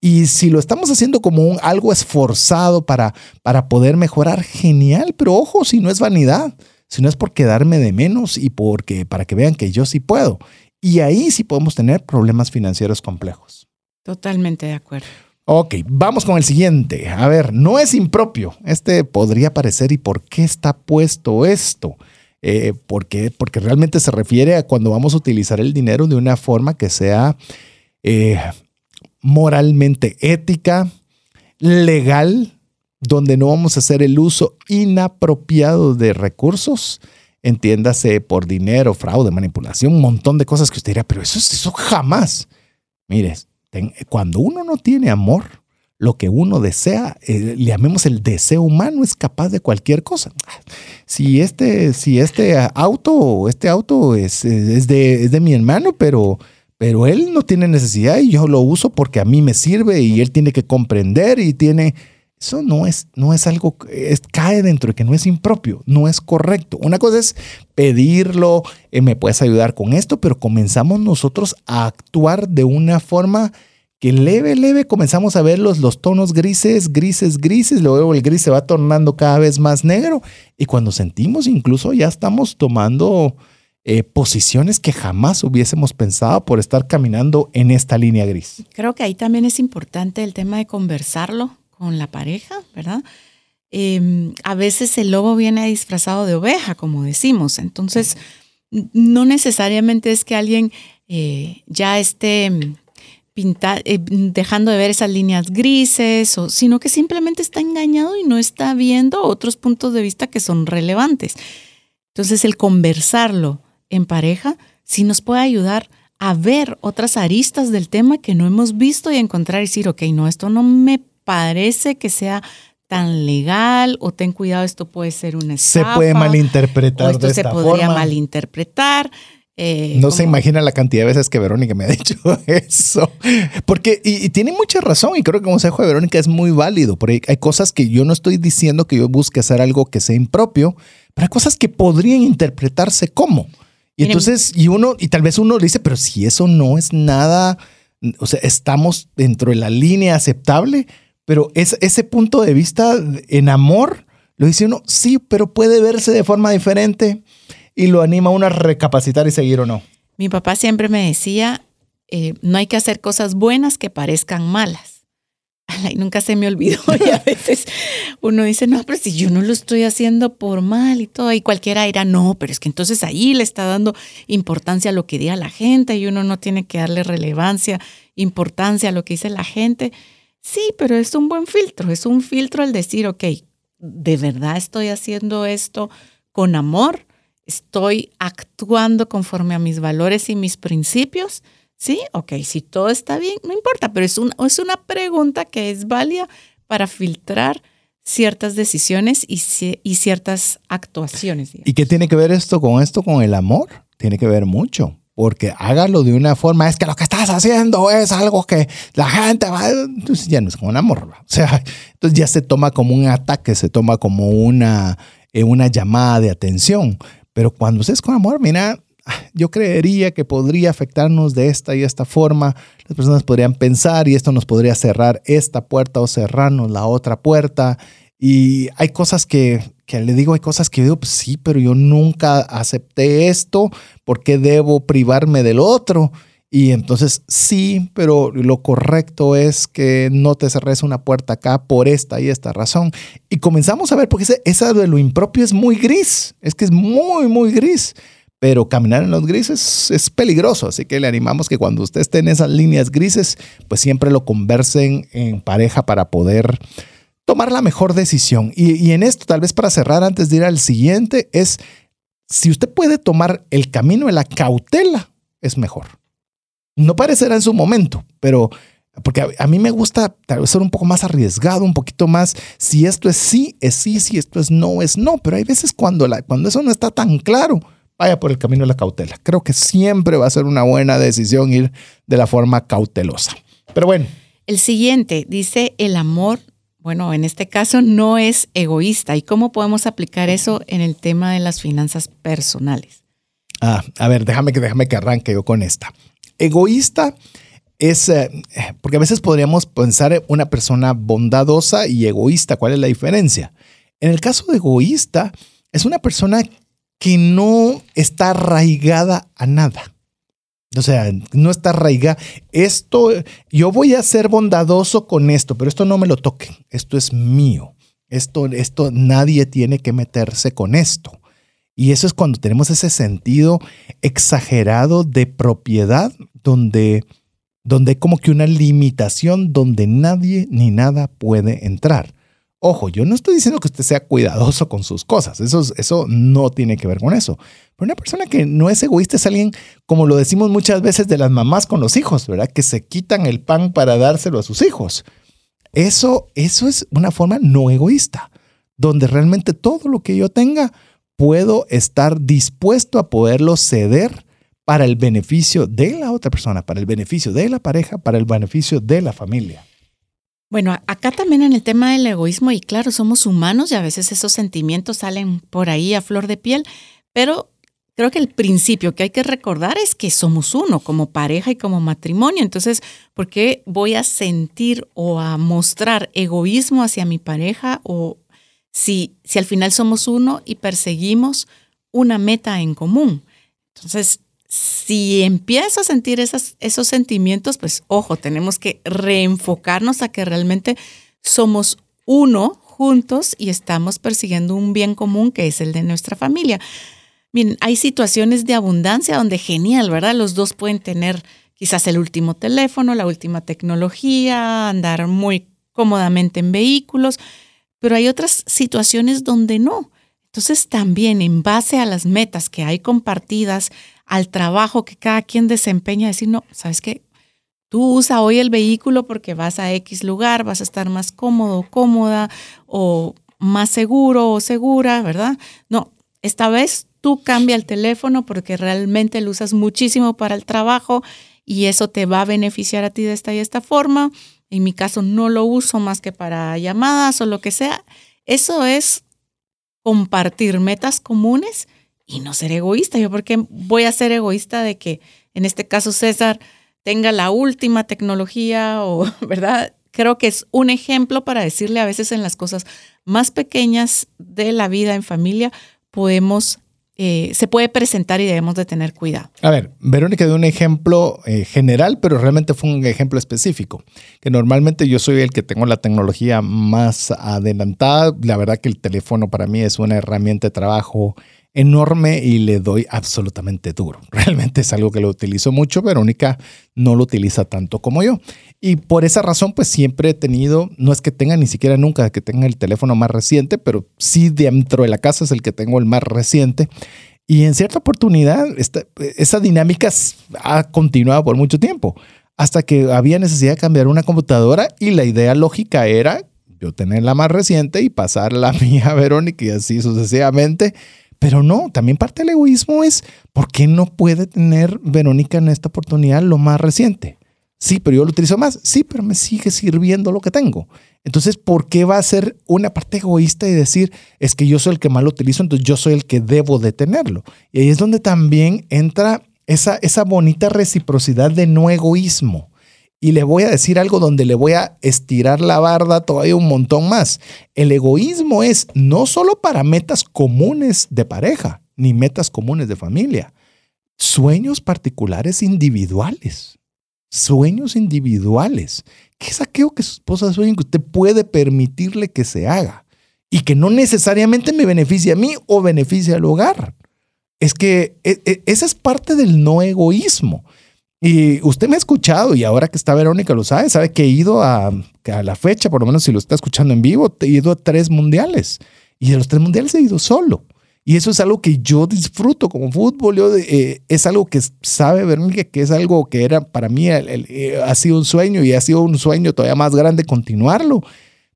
Y si lo estamos haciendo como un, algo esforzado para, para poder mejorar, genial, pero ojo, si no es vanidad, si no es por quedarme de menos y porque para que vean que yo sí puedo. Y ahí sí podemos tener problemas financieros complejos. Totalmente de acuerdo. Ok, vamos con el siguiente. A ver, no es impropio. Este podría parecer, ¿y por qué está puesto esto? Eh, porque, porque realmente se refiere a cuando vamos a utilizar el dinero de una forma que sea eh, moralmente ética, legal, donde no vamos a hacer el uso inapropiado de recursos, entiéndase por dinero, fraude, manipulación, un montón de cosas que usted dirá, pero eso, eso jamás. Mire, cuando uno no tiene amor, lo que uno desea, eh, le llamemos el deseo humano, es capaz de cualquier cosa. Si este, si este auto, este auto es, es, de, es de mi hermano, pero, pero él no tiene necesidad y yo lo uso porque a mí me sirve y él tiene que comprender y tiene... Eso no es, no es algo, es, cae dentro de que no es impropio, no es correcto. Una cosa es pedirlo, eh, me puedes ayudar con esto, pero comenzamos nosotros a actuar de una forma que leve, leve comenzamos a ver los, los tonos grises, grises, grises, luego el gris se va tornando cada vez más negro y cuando sentimos incluso ya estamos tomando eh, posiciones que jamás hubiésemos pensado por estar caminando en esta línea gris. Creo que ahí también es importante el tema de conversarlo con la pareja, ¿verdad? Em, a veces el lobo viene disfrazado de oveja, como decimos. Entonces, no necesariamente es que alguien eh, ya esté pinta, eh, dejando de ver esas líneas grises, sino que simplemente está engañado y no está viendo otros puntos de vista que son relevantes. Entonces, el conversarlo en pareja sí nos puede ayudar a ver otras aristas del tema que no hemos visto y encontrar y decir, ok, no, esto no me parece que sea tan legal o ten cuidado, esto puede ser una estafa. Se puede malinterpretar. O esto se podría malinterpretar. Eh, no se imagina la cantidad de veces que Verónica me ha dicho eso. Porque, y, tiene mucha razón, y creo que el consejo de Verónica es muy válido, porque hay cosas que yo no estoy diciendo que yo busque hacer algo que sea impropio, pero hay cosas que podrían interpretarse como. Y entonces, y uno, y tal vez uno dice, pero si eso no es nada, o sea, estamos dentro de la línea aceptable, pero es, ese punto de vista en amor, lo dice uno, sí, pero puede verse de forma diferente y lo anima a uno a recapacitar y seguir o no. Mi papá siempre me decía, eh, no hay que hacer cosas buenas que parezcan malas. Ay, nunca se me olvidó y a veces uno dice, no, pero si yo no lo estoy haciendo por mal y todo, y cualquiera dirá, no, pero es que entonces ahí le está dando importancia a lo que diga la gente y uno no tiene que darle relevancia, importancia a lo que dice la gente. Sí, pero es un buen filtro, es un filtro el decir, ok, ¿de verdad estoy haciendo esto con amor? ¿Estoy actuando conforme a mis valores y mis principios? Sí, ok, si todo está bien, no importa, pero es, es una pregunta que es válida para filtrar ciertas decisiones y, y ciertas actuaciones. ¿Y qué tiene que ver esto con esto, con el amor? Tiene que ver mucho porque hágalo de una forma, es que lo que estás haciendo es algo que la gente va, entonces ya no es como un amor, o sea, entonces ya se toma como un ataque, se toma como una, eh, una llamada de atención, pero cuando usted es con amor, mira, yo creería que podría afectarnos de esta y esta forma, las personas podrían pensar y esto nos podría cerrar esta puerta o cerrarnos la otra puerta, y hay cosas que, que le digo, hay cosas que digo, pues sí, pero yo nunca acepté esto, ¿por qué debo privarme del otro? Y entonces sí, pero lo correcto es que no te cerres una puerta acá por esta y esta razón. Y comenzamos a ver, porque esa de lo impropio es muy gris, es que es muy, muy gris. pero caminar en los grises es peligroso, así que le animamos que cuando usted esté en esas líneas grises, pues siempre lo conversen en pareja para poder tomar la mejor decisión. Y, en esto, tal vez para cerrar antes de ir al siguiente, es si usted puede tomar el camino de la cautela, es mejor. No parecerá en su momento, pero porque a, mí me gusta tal vez ser un poco más arriesgado, un poquito más, si esto es sí, es sí, si esto es no, es no, pero hay veces cuando, la, cuando eso no está tan claro, vaya por el camino de la cautela. Creo que siempre va a ser una buena decisión ir de la forma cautelosa. Pero bueno. El siguiente dice, el amor, bueno, en este caso no es egoísta. ¿Y cómo podemos aplicar eso en el tema de las finanzas personales? Ah, a ver, déjame que, déjame que arranque yo con esta. Egoísta es, eh, porque a veces podríamos pensar en una persona bondadosa y egoísta. ¿Cuál es la diferencia? En el caso de egoísta, es una persona que no está arraigada a nada. O sea, no está arraigada. Esto, yo voy a ser bondadoso con esto, pero esto no me lo toque. Esto es mío. Esto, esto, nadie tiene que meterse con esto. Y eso es cuando tenemos ese sentido exagerado de propiedad, donde, donde hay como que una limitación donde nadie ni nada puede entrar. Ojo, yo no estoy diciendo que usted sea cuidadoso con sus cosas, eso, eso no tiene que ver con eso. Pero una persona que no es egoísta es alguien, como lo decimos muchas veces de las mamás con los hijos, ¿verdad? Que se quitan el pan para dárselo a sus hijos. Eso, eso es una forma no egoísta, donde realmente todo lo que yo tenga puedo estar dispuesto a poderlo ceder para el beneficio de la otra persona, para el beneficio de la pareja, para el beneficio de la familia. Bueno, acá también en el tema del egoísmo, y claro, somos humanos y a veces esos sentimientos salen por ahí a flor de piel, pero creo que el principio que hay que recordar es que somos uno como pareja y como matrimonio. Entonces, ¿por qué voy a sentir o a mostrar egoísmo hacia mi pareja o si, si al final somos uno y perseguimos una meta en común? Entonces, si empiezo a sentir esos sentimientos, pues ojo, tenemos que reenfocarnos a que realmente somos uno juntos y estamos persiguiendo un bien común que es el de nuestra familia. Miren, hay situaciones de abundancia donde genial, ¿verdad? Los dos pueden tener quizás el último teléfono, la última tecnología, andar muy cómodamente en vehículos, pero hay otras situaciones donde no. Entonces también en base a las metas que hay compartidas, al trabajo que cada quien desempeña, decir, no, ¿sabes qué? Tú usa hoy el vehículo porque vas a X lugar, vas a estar más cómodo, cómoda o más seguro o segura, ¿verdad? No, esta vez tú cambia el teléfono porque realmente lo usas muchísimo para el trabajo y eso te va a beneficiar a ti de esta y esta forma. En mi caso no lo uso más que para llamadas o lo que sea. Eso es compartir metas comunes y no ser egoísta. Yo porque voy a ser egoísta de que en este caso César tenga la última tecnología o, ¿verdad? Creo que es un ejemplo para decirle a veces en las cosas más pequeñas de la vida en familia podemos eh, se puede presentar y debemos de tener cuidado. A ver, Verónica dio un ejemplo eh, general, pero realmente fue un ejemplo específico, que normalmente yo soy el que tengo la tecnología más adelantada. La verdad que el teléfono para mí es una herramienta de trabajo enorme y le doy absolutamente duro. Realmente es algo que lo utilizo mucho, Verónica no lo utiliza tanto como yo. Y por esa razón, pues siempre he tenido, no es que tenga ni siquiera nunca que tenga el teléfono más reciente, pero sí dentro de la casa es el que tengo el más reciente. Y en cierta oportunidad, esa dinámica ha continuado por mucho tiempo, hasta que había necesidad de cambiar una computadora y la idea lógica era yo tener la más reciente y pasar la mía a Verónica y así sucesivamente pero no, también parte del egoísmo es, ¿por qué no puede tener Verónica en esta oportunidad lo más reciente? Sí, pero yo lo utilizo más. Sí, pero me sigue sirviendo lo que tengo. Entonces, ¿por qué va a ser una parte egoísta y decir, es que yo soy el que más lo utilizo, entonces yo soy el que debo de tenerlo? Y ahí es donde también entra esa, esa bonita reciprocidad de no egoísmo. Y le voy a decir algo donde le voy a estirar la barda todavía un montón más. El egoísmo es no solo para metas comunes de pareja, ni metas comunes de familia. Sueños particulares individuales. Sueños individuales. ¿Qué es aquello que su esposa sueña que usted puede permitirle que se haga? Y que no necesariamente me beneficie a mí o beneficie al hogar. es que e, e, esa es parte del no egoísmo. Y usted me ha escuchado y ahora que está Verónica lo sabe, sabe que he ido a, a la fecha, por lo menos si lo está escuchando en vivo, he ido a tres mundiales y de los tres mundiales he ido solo. Y eso es algo que yo disfruto como fútbol. Eh, es algo que sabe Verónica, que es algo que era para mí, eh, ha sido un sueño y ha sido un sueño todavía más grande continuarlo.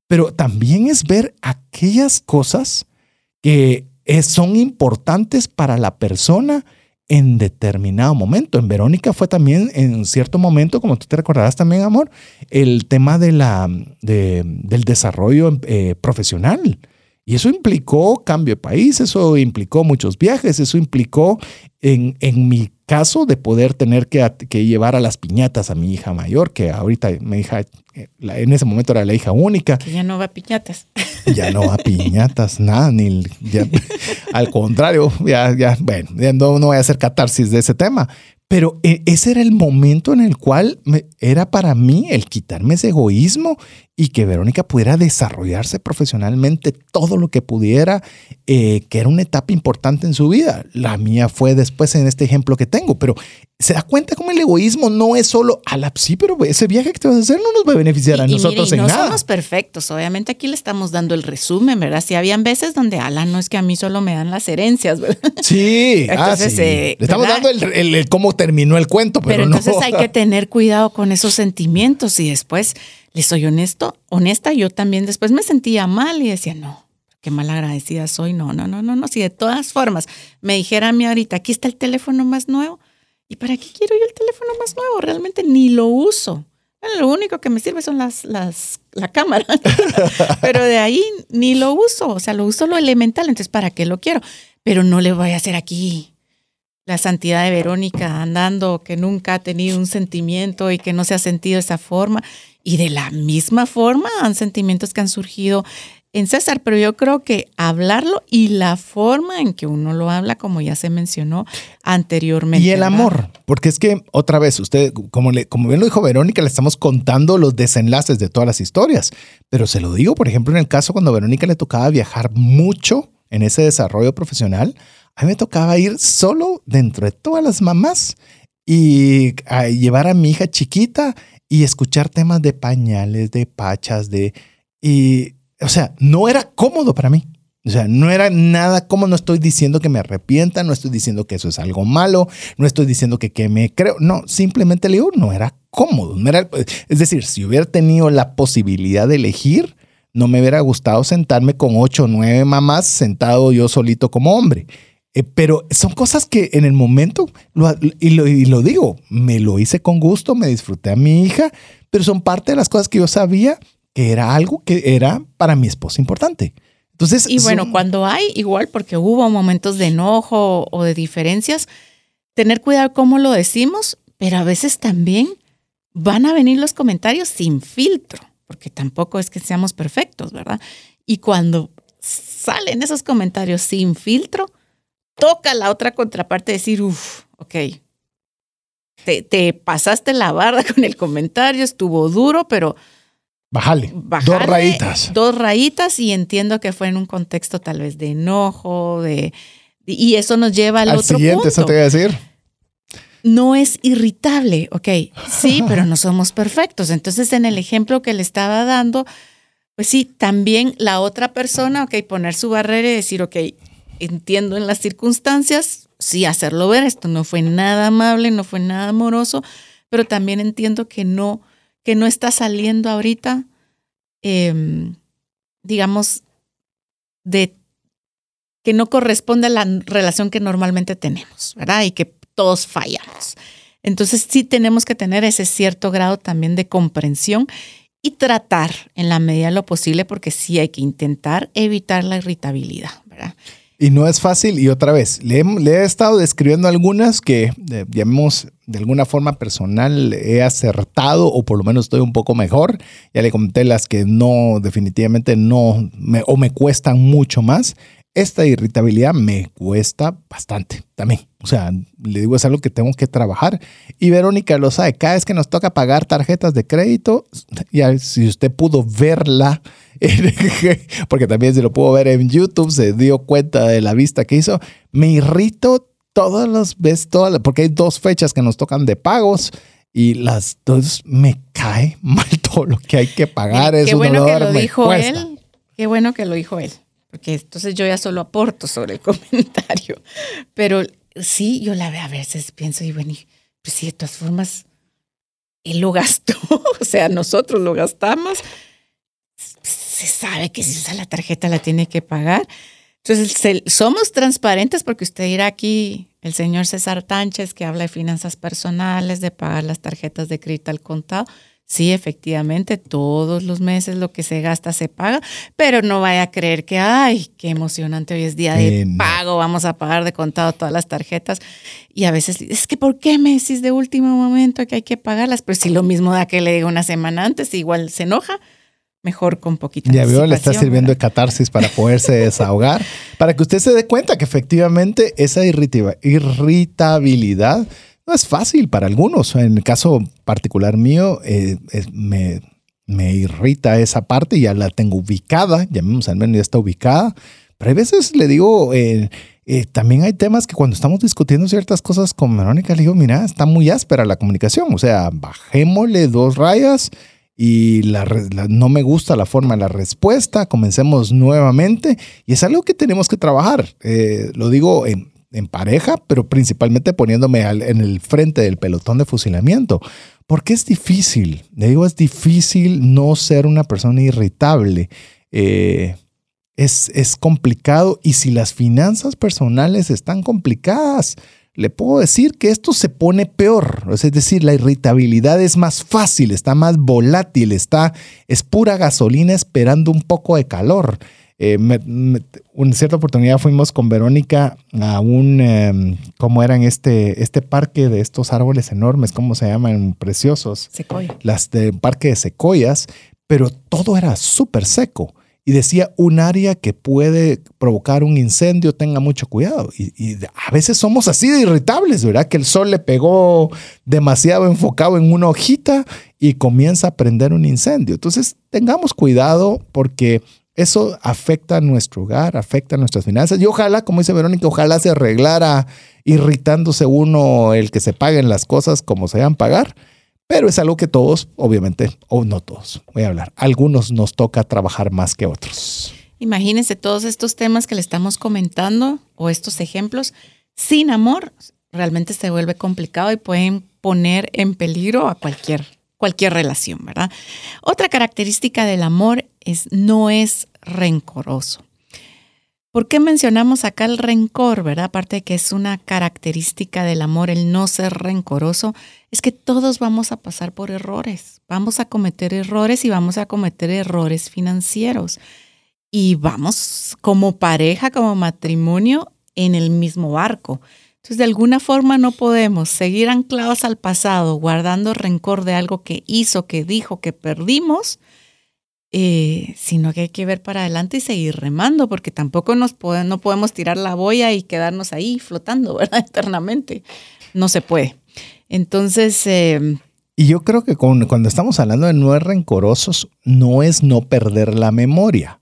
Pero también es ver aquellas cosas que son importantes para la persona en determinado momento. En Verónica fue también en cierto momento, como tú te recordarás también, amor, el tema de la, del desarrollo eh, profesional. Y eso implicó cambio de país, eso implicó muchos viajes, eso implicó, en, en mi caso, de poder tener que, que, llevar a las piñatas a mi hija mayor, que ahorita mi hija, eh, en ese momento era la hija única. Que ya no va a piñatas. Ya no va a piñatas, nada, ni al contrario, ya, ya, bueno, ya no, no voy a hacer catarsis de ese tema, pero eh, ese era el momento en el cual era para mí el quitarme ese egoísmo y que Verónica pudiera desarrollarse profesionalmente todo lo que pudiera, eh, que era una etapa importante en su vida. La mía fue después en este ejemplo que tengo, pero se da cuenta cómo el egoísmo no es solo a la sí, pero ese viaje que te vas a hacer no nos va a beneficiar a nosotros en no nada. No somos perfectos, obviamente aquí le estamos dando el resumen, ¿verdad? Si habían veces donde, ala, no es que a mí solo me dan las herencias, ¿verdad? Sí, ah, eh, le estamos dando el, cómo terminó el cuento, pero, pero entonces hay que tener cuidado con esos sentimientos y después les soy honesto, honesta, yo también después me sentía mal y decía, no, qué mal agradecida soy, no, no, no, no, no, si de todas formas me dijera a mí ahorita, aquí está el teléfono más nuevo, ¿y para qué quiero yo el teléfono más nuevo? Realmente ni lo uso. lo único que me sirve son las, las, la cámara, pero de ahí ni lo uso, o sea, lo uso lo elemental, entonces ¿para qué lo quiero? Pero no le voy a hacer aquí la santidad de Verónica andando, que nunca ha tenido un sentimiento y que no se ha sentido esa forma. Y de la misma forma han sentimientos que han surgido en César, pero yo creo que hablarlo y la forma en que uno lo habla, como ya se mencionó anteriormente. Y el amor, porque es que otra vez, usted, como, le, como bien lo dijo Verónica, le estamos contando los desenlaces de todas las historias, pero se lo digo, por ejemplo, en el caso cuando a Verónica le tocaba viajar mucho en ese desarrollo profesional, a mí me tocaba ir solo dentro de todas las mamás y a llevar a mi hija chiquita y escuchar temas de pañales, de pachas, de... Y, o sea, no era cómodo para mí. O sea, no era nada como no estoy diciendo que me arrepienta, no estoy diciendo que eso es algo malo, no estoy diciendo que, que me creo, no, simplemente le digo, no era cómodo. Es decir, si hubiera tenido la posibilidad de elegir, no me hubiera gustado sentarme con ocho o nueve mamás sentado yo solito como hombre. Eh, pero son cosas que en el momento, y, lo, digo, me lo hice con gusto, me disfruté a mi hija, pero son parte de las cosas que yo sabía que era algo que era para mi esposa importante. Entonces, y bueno, cuando hay, igual porque hubo momentos de enojo o de diferencias, tener cuidado cómo lo decimos, pero a veces también van a venir los comentarios sin filtro, porque tampoco es que seamos perfectos, ¿verdad? Y cuando salen esos comentarios sin filtro, toca la otra contraparte decir, uff, ok, te, pasaste la barra con el comentario, estuvo duro, pero... Bájale, dos rayitas. Dos rayitas y entiendo que fue en un contexto tal vez de enojo, de... Y eso nos lleva al, al otro siguiente, eso te voy a decir. No es irritable, ok, sí, pero no somos perfectos. Entonces, en el ejemplo que le estaba dando, pues sí, también la otra persona, ok, poner su barrera y decir, ok, entiendo en las circunstancias, sí hacerlo ver, esto no fue nada amable, no fue nada amoroso, pero también entiendo que no, que no está saliendo ahorita, em, digamos, de que no corresponde a la relación que normalmente tenemos, ¿verdad? Y que todos fallamos. Entonces sí tenemos que tener ese cierto grado también de comprensión y tratar en la medida de lo posible, porque sí hay que intentar evitar la irritabilidad, ¿verdad? Y no es fácil. Y otra vez, le, he estado describiendo algunas que, eh, llamemos de alguna forma personal, he acertado o por lo menos estoy un poco mejor. Ya le comenté las que no, definitivamente no, me, o me cuestan mucho más esta irritabilidad me cuesta bastante también. O sea, le digo, es algo que tengo que trabajar. Y Verónica lo sabe, cada vez que nos toca pagar tarjetas de crédito, ya si usted pudo verla, porque también se lo pudo ver en YouTube, se dio cuenta de la vista que hizo, me irrito todas las veces, todas, porque hay dos fechas que nos tocan de pagos y las dos me cae mal todo lo que hay que pagar. qué bueno que lo dijo él. Qué bueno que lo dijo él. Porque entonces yo ya solo aporto sobre el comentario. Pero sí, yo la veo a veces, pienso, y bueno, pues sí, de todas formas, él lo gastó, o sea, nosotros lo gastamos. Se sabe que si usa la tarjeta la tiene que pagar. Entonces, somos transparentes porque usted irá aquí, el señor César Tánchez, que habla de finanzas personales, de pagar las tarjetas de crédito al contado. Sí, efectivamente, todos los meses lo que se gasta se paga, pero no vaya a creer que, ay, qué emocionante, hoy es día de pago, vamos a pagar de contado todas las tarjetas. Y a veces, es que, ¿por qué me decís de último momento que hay que pagarlas? Pero si lo mismo da que le diga una semana antes, igual se enoja mejor con poquita Ya veo, le está sirviendo de catarsis para poderse desahogar, para que usted se dé cuenta que efectivamente esa irritabilidad no es fácil para algunos. En el caso particular mío, eh, me, irrita esa parte, ya la tengo ubicada, llamemos al menos ya está ubicada, pero hay veces le digo... Eh, eh, también hay temas que cuando estamos discutiendo ciertas cosas con Verónica, le digo, mira, está muy áspera la comunicación, o sea, bajémosle dos rayas, y la, no me gusta la forma de la respuesta, comencemos nuevamente y es algo que tenemos que trabajar. Eh, lo digo en, pareja, pero principalmente poniéndome en el frente del pelotón de fusilamiento, porque es difícil, le digo, es difícil no ser una persona irritable. Eh, es, es complicado y si las finanzas personales están complicadas, le puedo decir que esto se pone peor. Es decir, la irritabilidad es más fácil, está más volátil, está, es pura gasolina esperando un poco de calor. Eh, una cierta oportunidad fuimos con Verónica a un, em, ¿cómo era en este, este parque de estos árboles enormes? ¿Cómo se llaman? Preciosos. Secoya. Las de parque de secoyas, pero todo era súper seco y decía un área que puede provocar un incendio, tenga mucho cuidado. Y, a veces somos así de irritables, ¿verdad? Que el sol le pegó demasiado enfocado en una hojita y comienza a prender un incendio. Entonces, tengamos cuidado porque eso afecta a nuestro hogar, afecta a nuestras finanzas. Y ojalá, como dice Verónica, ojalá se arreglara irritándose uno el que se paguen las cosas como se van a pagar pero es algo que todos, obviamente, o no todos, voy a hablar, algunos nos toca trabajar más que otros. Imagínense todos estos temas que le estamos comentando o estos ejemplos, sin amor realmente se vuelve complicado y pueden poner en peligro a cualquier, cualquier relación, ¿verdad? Otra característica del amor es no es rencoroso. ¿Por qué mencionamos acá el rencor, verdad? Aparte de que es una característica del amor el no ser rencoroso, es que todos vamos a pasar por errores, vamos a cometer errores y vamos a cometer errores financieros. Y vamos como pareja, como matrimonio, en el mismo barco. Entonces, de alguna forma no podemos seguir anclados al pasado, guardando rencor de algo que hizo, que dijo, que perdimos, eh, sino que hay que ver para adelante y seguir remando, porque tampoco nos no podemos tirar la boya y quedarnos ahí flotando, ¿verdad? Eternamente. No se puede. Entonces... Em, y yo creo que cuando estamos hablando de no es rencorosos, no es no perder la memoria,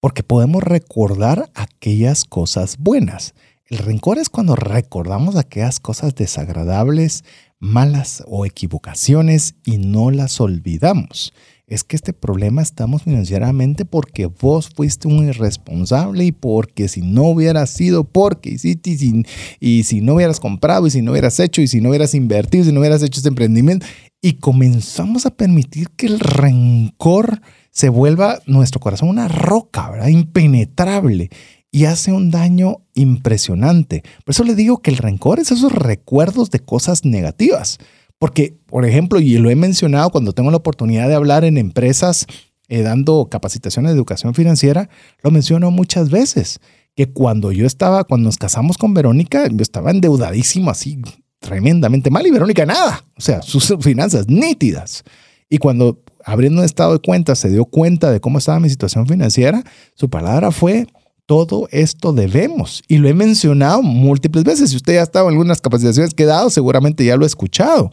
porque podemos recordar aquellas cosas buenas. El rencor es cuando recordamos aquellas cosas desagradables, malas o equivocaciones y no las olvidamos es que este problema estamos financieramente porque vos fuiste un irresponsable y porque si no hubieras sido, porque hiciste y si, y si no hubieras comprado y si no hubieras hecho y si no hubieras invertido y si no hubieras hecho este emprendimiento. Y comenzamos a permitir que el rencor se vuelva nuestro corazón una roca, ¿verdad? Impenetrable y hace un daño impresionante. Por eso le digo que el rencor es esos recuerdos de cosas negativas. Porque, por ejemplo, y lo he mencionado cuando tengo la oportunidad de hablar en empresas eh, dando capacitaciones de educación financiera, lo menciono muchas veces, que cuando yo estaba, cuando nos casamos con Verónica, yo estaba endeudadísimo así tremendamente mal y Verónica nada, o sea, sus finanzas nítidas. Y cuando abriendo un estado de cuenta se dio cuenta de cómo estaba mi situación financiera, su palabra fue, todo esto debemos. Y lo he mencionado múltiples veces. Si usted ya ha estado en algunas capacitaciones que he dado, seguramente ya lo ha escuchado.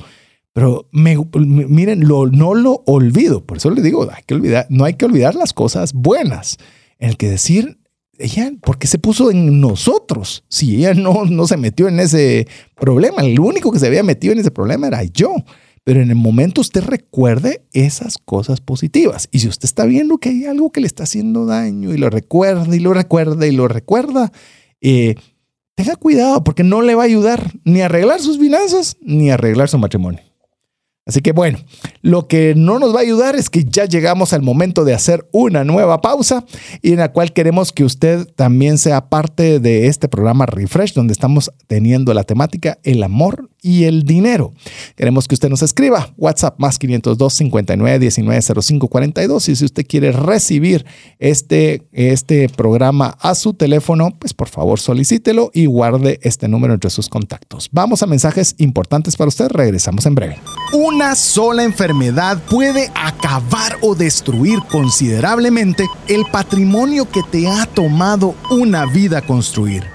Pero miren, no lo olvido. Por eso le digo, que no hay que olvidar las cosas buenas. En el que decir, ella, ¿por qué se puso en nosotros? Si ella no, no se metió en ese problema, el único que se había metido en ese problema era yo. Pero en el momento usted recuerde esas cosas positivas. Y si usted está viendo que hay algo que le está haciendo daño y lo recuerda y lo recuerda y lo recuerda, eh, tenga cuidado porque no le va a ayudar ni a arreglar sus finanzas ni a arreglar su matrimonio. Así que bueno, lo que no nos va a ayudar es que ya llegamos al momento de hacer una nueva pausa y en la cual queremos que usted también sea parte de este programa Refresh, donde estamos teniendo la temática el amor y el dinero. Queremos que usted nos escriba WhatsApp más 502 59 19 05 42 y si usted quiere recibir este, este programa a su teléfono, pues por favor solicítelo y guarde este número entre sus contactos. Vamos a mensajes importantes para usted, regresamos en breve. Una sola enfermedad puede acabar o destruir considerablemente el patrimonio que te ha tomado una vida construir.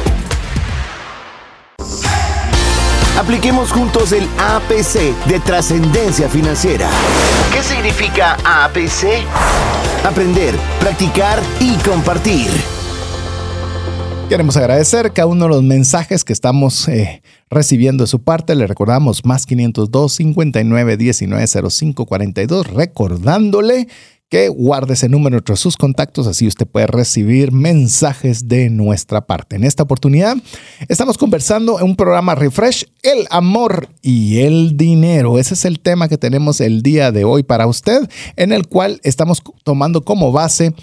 Apliquemos juntos el APC de trascendencia financiera. ¿Qué significa APC? Aprender, practicar y compartir. Queremos agradecer cada uno de los mensajes que estamos eh, recibiendo de su parte. Le recordamos más 502 59 19 05 42, recordándole que guarde ese número entre sus contactos, así usted puede recibir mensajes de nuestra parte. En esta oportunidad estamos conversando en un programa Refresh, el amor y el dinero. Ese es el tema que tenemos el día de hoy para usted, en el cual estamos tomando como base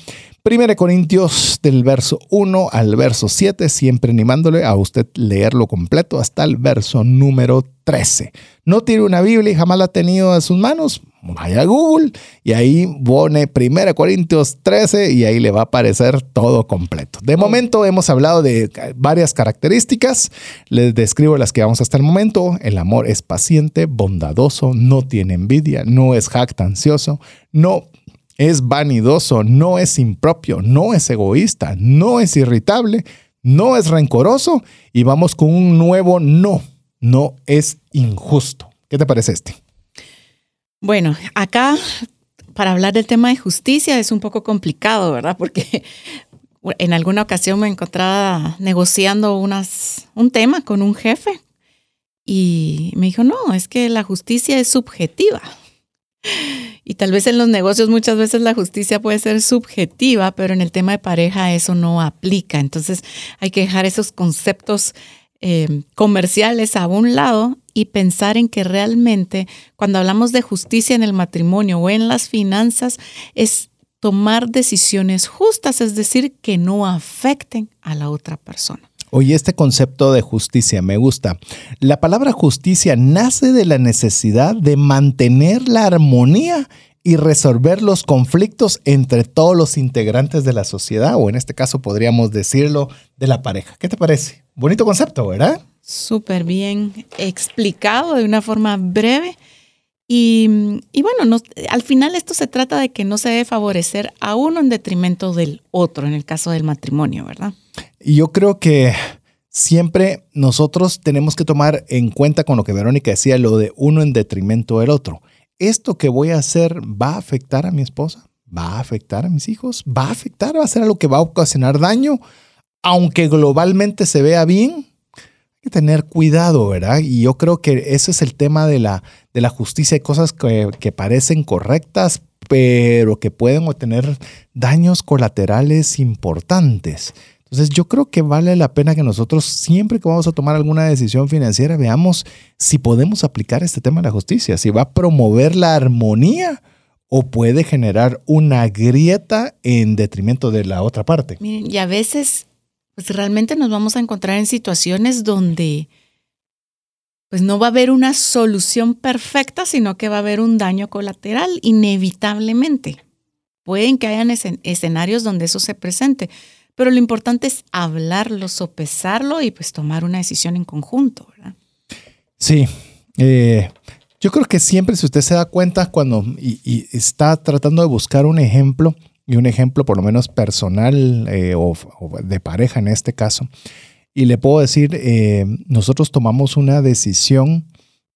1 Corintios del verso 1 al verso 7, siempre animándole a usted leerlo completo hasta el verso número 13. No tiene una Biblia y jamás la ha tenido en sus manos, vaya a Google y ahí pone 1 Corintios 13 y ahí le va a aparecer todo completo. De momento hemos hablado de varias características, les describo las que vamos hasta el momento. El amor es paciente, bondadoso, no tiene envidia, no es jactancioso, no es vanidoso, no es impropio, no es egoísta, no es irritable, no es rencoroso y vamos con un nuevo no, no es injusto. ¿Qué te parece este? Bueno, acá para hablar del tema de justicia es un poco complicado, ¿verdad? Porque en alguna ocasión me encontraba negociando un tema con un jefe y me dijo, no, es que la justicia es subjetiva. Y tal vez en los negocios muchas veces la justicia puede ser subjetiva, pero en el tema de pareja eso no aplica. Entonces hay que dejar esos conceptos eh, comerciales a un lado y pensar en que realmente cuando hablamos de justicia en el matrimonio o en las finanzas es tomar decisiones justas, es decir, que no afecten a la otra persona. Oye, este concepto de justicia me gusta. La palabra justicia nace de la necesidad de mantener la armonía y resolver los conflictos entre todos los integrantes de la sociedad, o en este caso podríamos decirlo de la pareja. ¿Qué te parece? Bonito concepto, ¿verdad? Súper bien explicado de una forma breve. Y, bueno, al final esto se trata de que no se debe favorecer a uno en detrimento del otro, en el caso del matrimonio, ¿verdad? Y yo creo que siempre nosotros tenemos que tomar en cuenta con lo que Verónica decía, lo de uno en detrimento del otro. ¿Esto que voy a hacer va a afectar a mi esposa? ¿Va a afectar a mis hijos? ¿Va a afectar? ¿Va a ser algo que va a ocasionar daño? Aunque globalmente se vea bien, hay que tener cuidado, ¿verdad? Y yo creo que ese es el tema de la, de la justicia. Hay cosas que parecen correctas, pero que pueden obtener daños colaterales importantes. Entonces yo creo que vale la pena que nosotros siempre que vamos a tomar alguna decisión financiera veamos si podemos aplicar este tema de la justicia, si va a promover la armonía o puede generar una grieta en detrimento de la otra parte. Miren, y a veces pues realmente nos vamos a encontrar en situaciones donde pues no va a haber una solución perfecta, sino que va a haber un daño colateral inevitablemente. Pueden que hayan escenarios donde eso se presente, pero lo importante es hablarlo, sopesarlo y pues tomar una decisión en conjunto, ¿verdad? Sí. Eh, yo creo que siempre si usted se da cuenta cuando y, está tratando de buscar un ejemplo, y un ejemplo por lo menos personal eh, o, de pareja en este caso, y le puedo decir, eh, nosotros tomamos una decisión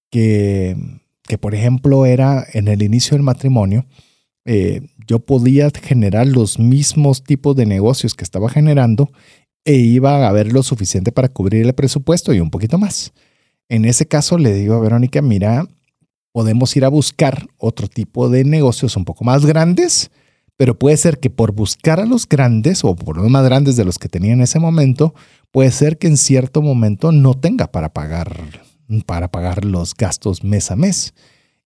que, que, por ejemplo, era en el inicio del matrimonio, eh, yo podía generar los mismos tipos de negocios que estaba generando e iba a haber lo suficiente para cubrir el presupuesto y un poquito más. En ese caso le digo a Verónica, mira, podemos ir a buscar otro tipo de negocios un poco más grandes, pero puede ser que por buscar a los grandes o por los más grandes de los que tenía en ese momento, puede ser que en cierto momento no tenga para pagar para pagar los gastos mes a mes.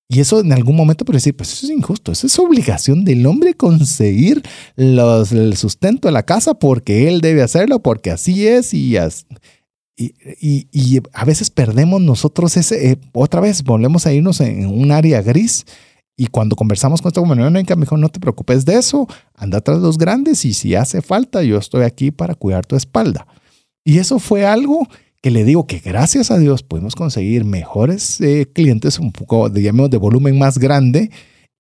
Y eso en algún momento puede decir, pues es injusto, es obligación del hombre conseguir los, el sustento de la casa porque él debe hacerlo, porque así es y, y, y, a veces perdemos nosotros ese, eh, otra vez volvemos a irnos en un área gris y cuando conversamos con esta comunidad me dijo, no te preocupes de eso, anda tras los grandes y si hace falta yo estoy aquí para cuidar tu espalda. Y eso fue algo que le digo que gracias a Dios podemos conseguir mejores eh, clientes, un poco, digamos, de volumen más grande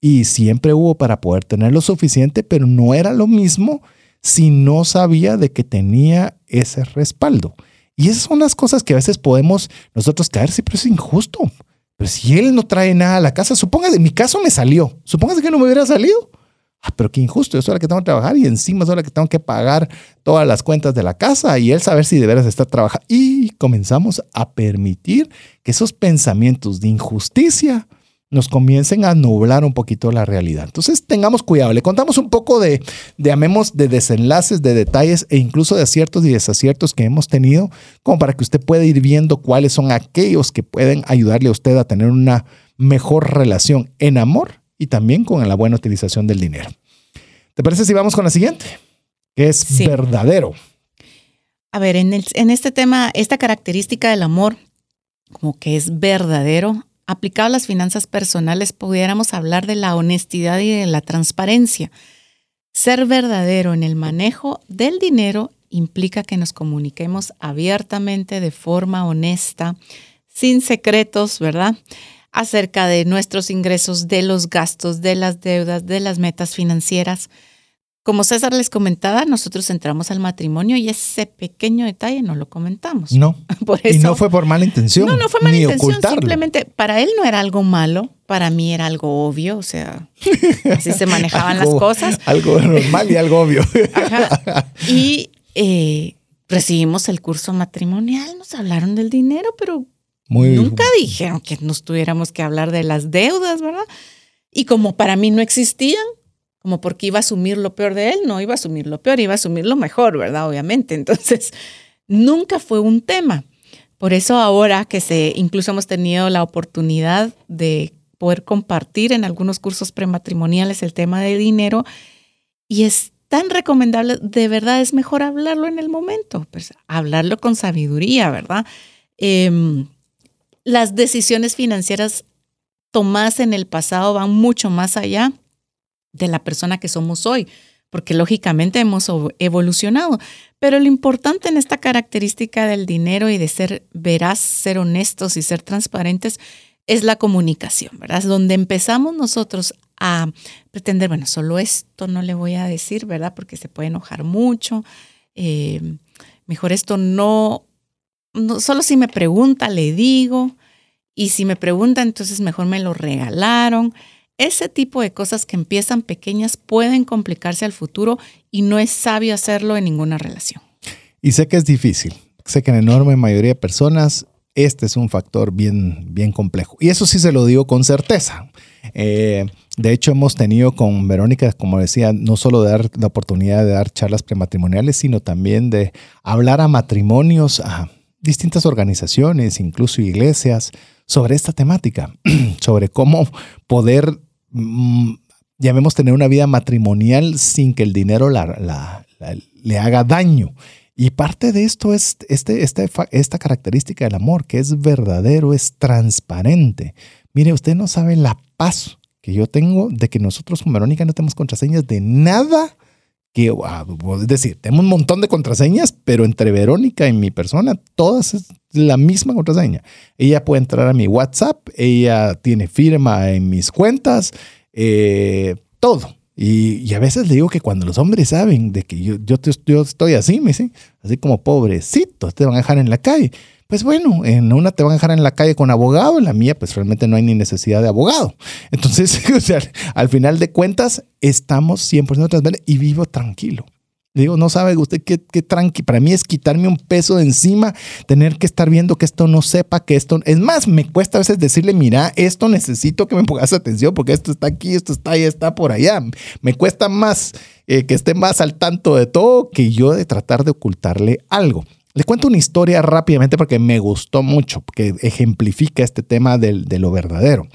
y siempre hubo para poder tener lo suficiente, pero no era lo mismo si no sabía de que tenía ese respaldo. Y esas son las cosas que a veces podemos nosotros caer, sí, pero es injusto. Pero si él no trae nada a la casa, suponga, en mi caso me salió, suponga que no me hubiera salido. Ah, pero qué injusto, yo soy la que tengo que trabajar y encima soy la que tengo que pagar todas las cuentas de la casa y él saber si de veras está trabajando. Y comenzamos a permitir que esos pensamientos de injusticia nos comiencen a nublar un poquito la realidad. Entonces tengamos cuidado, le contamos un poco de, de amemos, de desenlaces, de detalles e incluso de aciertos y desaciertos que hemos tenido, como para que usted pueda ir viendo cuáles son aquellos que pueden ayudarle a usted a tener una mejor relación en amor y también con la buena utilización del dinero. ¿Te parece si vamos con la siguiente? Que es verdadero. A ver, en, en este tema, esta característica del amor, como que es verdadero, aplicado a las finanzas personales, pudiéramos hablar de la honestidad y de la transparencia. Ser verdadero en el manejo del dinero implica que nos comuniquemos abiertamente, de forma honesta, sin secretos, ¿verdad? Acerca de nuestros ingresos, de los gastos, de las deudas, de las metas financieras. Como César les comentaba, nosotros entramos al matrimonio y ese pequeño detalle no lo comentamos. No. y no fue por mala intención. No, no fue mala intención. Simplemente para él no era algo malo, para mí era algo obvio. O sea, así se manejaban las cosas. Algo normal y algo obvio. Y eh, recibimos el curso matrimonial, nos hablaron del dinero, pero Nunca dijeron que nos tuviéramos que hablar de las deudas, ¿verdad? Y como para mí no existían, como porque iba a asumir lo peor de él, no iba a asumir lo peor, iba a asumir lo mejor, ¿verdad? Obviamente. Entonces, nunca fue un tema. Por eso ahora que se, incluso hemos tenido la oportunidad de poder compartir en algunos cursos prematrimoniales el tema de dinero y es tan recomendable, de verdad es mejor hablarlo en el momento, pues, hablarlo con sabiduría, ¿verdad? Eh, las decisiones financieras tomadas en el pasado van mucho más allá de la persona que somos hoy, porque lógicamente hemos evolucionado. Pero lo importante en esta característica del dinero y de ser veraz, ser honestos y ser transparentes es la comunicación, ¿verdad? Es donde empezamos nosotros a pretender, bueno, solo esto no le voy a decir, ¿verdad? Porque se puede enojar mucho. Eh, mejor esto no, solo si me pregunta le digo, y si me pregunta, entonces mejor me lo regalaron. Ese tipo de cosas que empiezan pequeñas pueden complicarse al futuro y no es sabio hacerlo en ninguna relación. Y sé que es difícil, sé que en la enorme mayoría de personas este es un factor bien, bien complejo. Y eso sí se lo digo con certeza. Eh, de hecho, hemos tenido con Verónica, como decía, no solo dar la oportunidad de dar charlas prematrimoniales, sino también de hablar a matrimonios, a distintas organizaciones, incluso iglesias, sobre esta temática, sobre cómo poder, mm, llamemos, tener una vida matrimonial sin que el dinero le haga daño. Y parte de esto es este, este, esta característica del amor, que es verdadero, es transparente. Mire, usted no sabe la paz que yo tengo de que nosotros con Verónica no tenemos contraseñas de nada. Que, ah, es decir, tenemos un montón de contraseñas, pero entre Verónica y mi persona, todas es la misma contraseña. Ella puede entrar a mi WhatsApp, ella tiene firma en mis cuentas, eh, todo. Y, a veces le digo que cuando los hombres saben de que yo, yo, yo estoy así, me dicen, así como pobrecito, te van a dejar en la calle. Pues bueno, en una te van a dejar en la calle con abogado, en la mía pues realmente no hay ni necesidad de abogado. Entonces, al final de cuentas, estamos 100% transparentes y vivo tranquilo. Digo, no sabe usted qué, qué tranqui. Para mí es quitarme un peso de encima, tener que estar viendo que esto no sepa, que esto. Es más, me cuesta a veces decirle, mira, esto necesito que me pongas atención porque esto está aquí, esto está ahí, está por allá. Me cuesta más eh, que esté más al tanto de todo que yo de tratar de ocultarle algo. Le cuento una historia rápidamente porque me gustó mucho, porque ejemplifica este tema de, lo verdadero.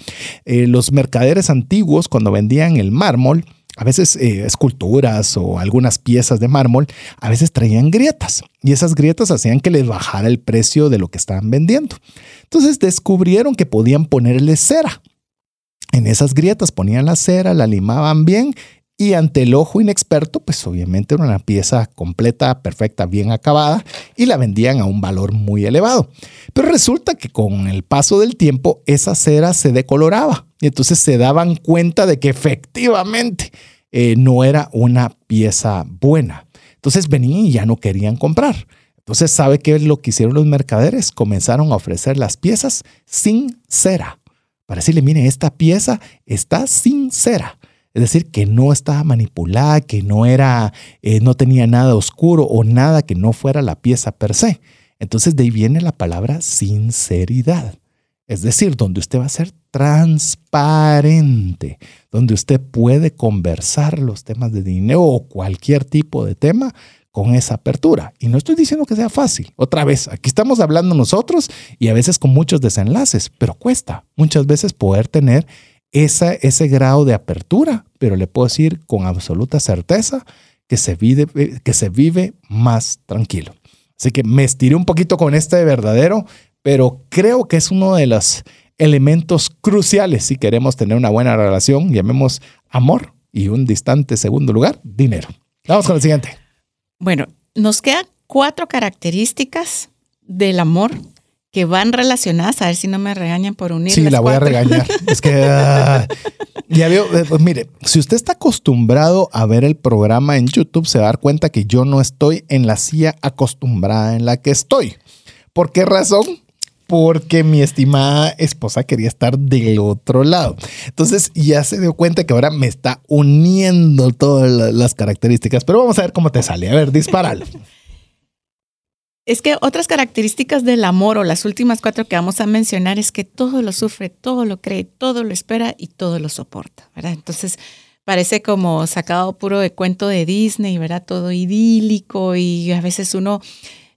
Eh, los mercaderes antiguos, cuando vendían el mármol, a veces eh, esculturas o algunas piezas de mármol, a veces traían grietas y esas grietas hacían que les bajara el precio de lo que estaban vendiendo. Entonces descubrieron que podían ponerle cera. En esas grietas ponían la cera, la limaban bien y ante el ojo inexperto, pues obviamente era una pieza completa, perfecta, bien acabada y la vendían a un valor muy elevado. Pero resulta que con el paso del tiempo esa cera se decoloraba y entonces se daban cuenta de que efectivamente eh, no era una pieza buena. Entonces venían y ya no querían comprar. Entonces, ¿sabe qué es lo que hicieron los mercaderes? Comenzaron a ofrecer las piezas sin cera. Para decirle, mire, esta pieza está sin cera. Es decir, que no estaba manipulada, que no era, eh, no tenía nada oscuro o nada que no fuera la pieza per se. Entonces de ahí viene la palabra sinceridad. Es decir, donde usted va a ser transparente, donde usted puede conversar los temas de dinero o cualquier tipo de tema con esa apertura. Y no estoy diciendo que sea fácil. Otra vez, aquí estamos hablando nosotros y a veces con muchos desenlaces, pero cuesta muchas veces poder tener esa, ese grado de apertura, pero le puedo decir con absoluta certeza que se vive, que se vive más tranquilo. Así que me estiré un poquito con este verdadero, pero creo que es uno de los elementos cruciales si queremos tener una buena relación, llamemos amor y un distante segundo lugar, dinero. Vamos con el siguiente. Bueno, nos quedan cuatro características del amor que van relacionadas, a ver si no me regañan por unir. Sí, la voy a regañar. es que ah, ya veo, eh, pues mire, si usted está acostumbrado a ver el programa en YouTube, se va a dar cuenta que yo no estoy en la silla acostumbrada en la que estoy. ¿Por qué razón? Porque mi estimada esposa quería estar del otro lado. Entonces ya se dio cuenta que ahora me está uniendo todas las características. Pero vamos a ver cómo te sale. A ver, dispáralo. Es que otras características del amor o las últimas cuatro que vamos a mencionar es que todo lo sufre, todo lo cree, todo lo espera y todo lo soporta, ¿verdad? Entonces parece como sacado puro de cuento de Disney, ¿verdad? Todo idílico y a veces uno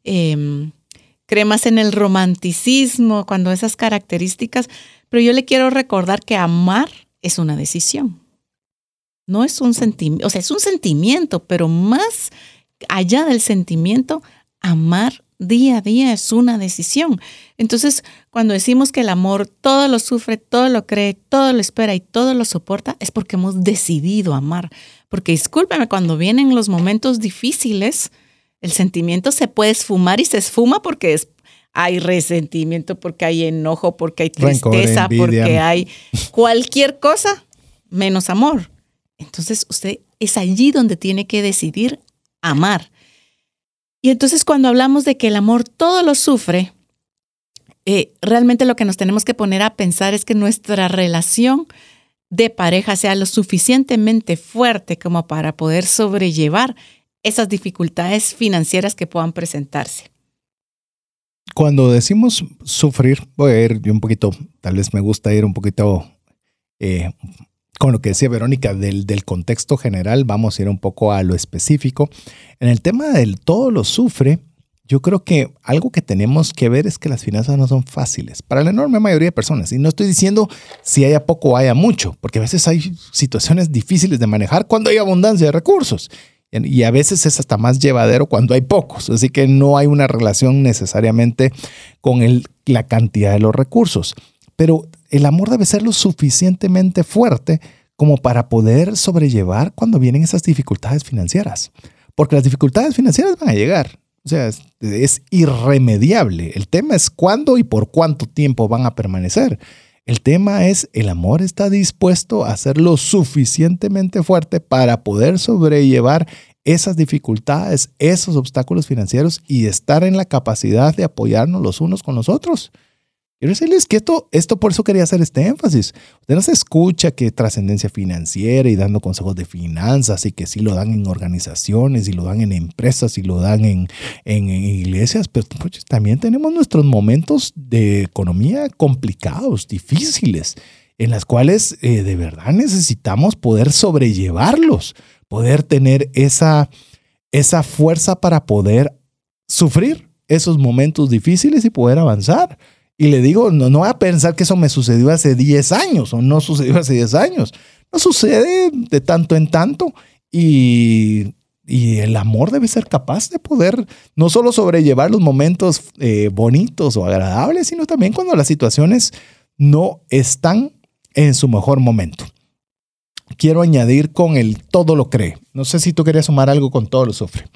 em, cree más en el romanticismo cuando esas características, pero yo le quiero recordar que amar es una decisión. No es un sentimiento, o sea, es un sentimiento, pero más allá del sentimiento, amar día a día es una decisión. Entonces, cuando decimos que el amor todo lo sufre, todo lo cree, todo lo espera y todo lo soporta, es porque hemos decidido amar. Porque discúlpeme, cuando vienen los momentos difíciles, el sentimiento se puede esfumar y se esfuma porque hay resentimiento, porque hay enojo, porque hay tristeza, porque hay cualquier cosa menos amor. Entonces, usted es allí donde tiene que decidir amar. Y entonces cuando hablamos de que el amor todo lo sufre, eh, realmente lo que nos tenemos que poner a pensar es que nuestra relación de pareja sea lo suficientemente fuerte como para poder sobrellevar esas dificultades financieras que puedan presentarse. cuando decimos sufrir, voy a ir un poquito, tal vez me gusta ir un poquito eh, con lo que decía Verónica del, del, contexto general, vamos a ir un poco a lo específico. En el tema del todo lo sufre, yo creo que algo que tenemos que ver es que las finanzas no son fáciles para la enorme mayoría de personas. Y no estoy diciendo si haya poco o haya mucho, porque a veces hay situaciones difíciles de manejar cuando hay abundancia de recursos. Y a veces es hasta más llevadero cuando hay pocos. Así que no hay una relación necesariamente con la cantidad de los recursos. Pero el amor debe ser lo suficientemente fuerte como para poder sobrellevar cuando vienen esas dificultades financieras. Porque las dificultades financieras van a llegar o sea, es, irremediable. El tema es cuándo y por cuánto tiempo van a permanecer. El tema es, el amor está dispuesto a ser lo suficientemente fuerte para poder sobrellevar esas dificultades, esos obstáculos financieros y estar en la capacidad de apoyarnos los unos con los otros. Quiero decirles que esto, esto por eso quería hacer este énfasis. Usted no se escucha que trascendencia financiera y dando consejos de finanzas y que sí lo dan en organizaciones y lo dan en empresas y lo dan en, en, iglesias, pero pues, también tenemos nuestros momentos de economía complicados, difíciles, en las cuales eh, de verdad necesitamos poder sobrellevarlos, poder tener esa, esa fuerza para poder sufrir esos momentos difíciles y poder avanzar. Y le digo, no, no a pensar que eso me sucedió hace 10 años o no sucedió hace 10 años. No sucede de tanto en tanto y, y el amor debe ser capaz de poder no solo sobrellevar los momentos eh, bonitos o agradables, sino también cuando las situaciones no están en su mejor momento. Quiero añadir con el todo lo cree. No sé si tú querías sumar algo con todo lo sufre.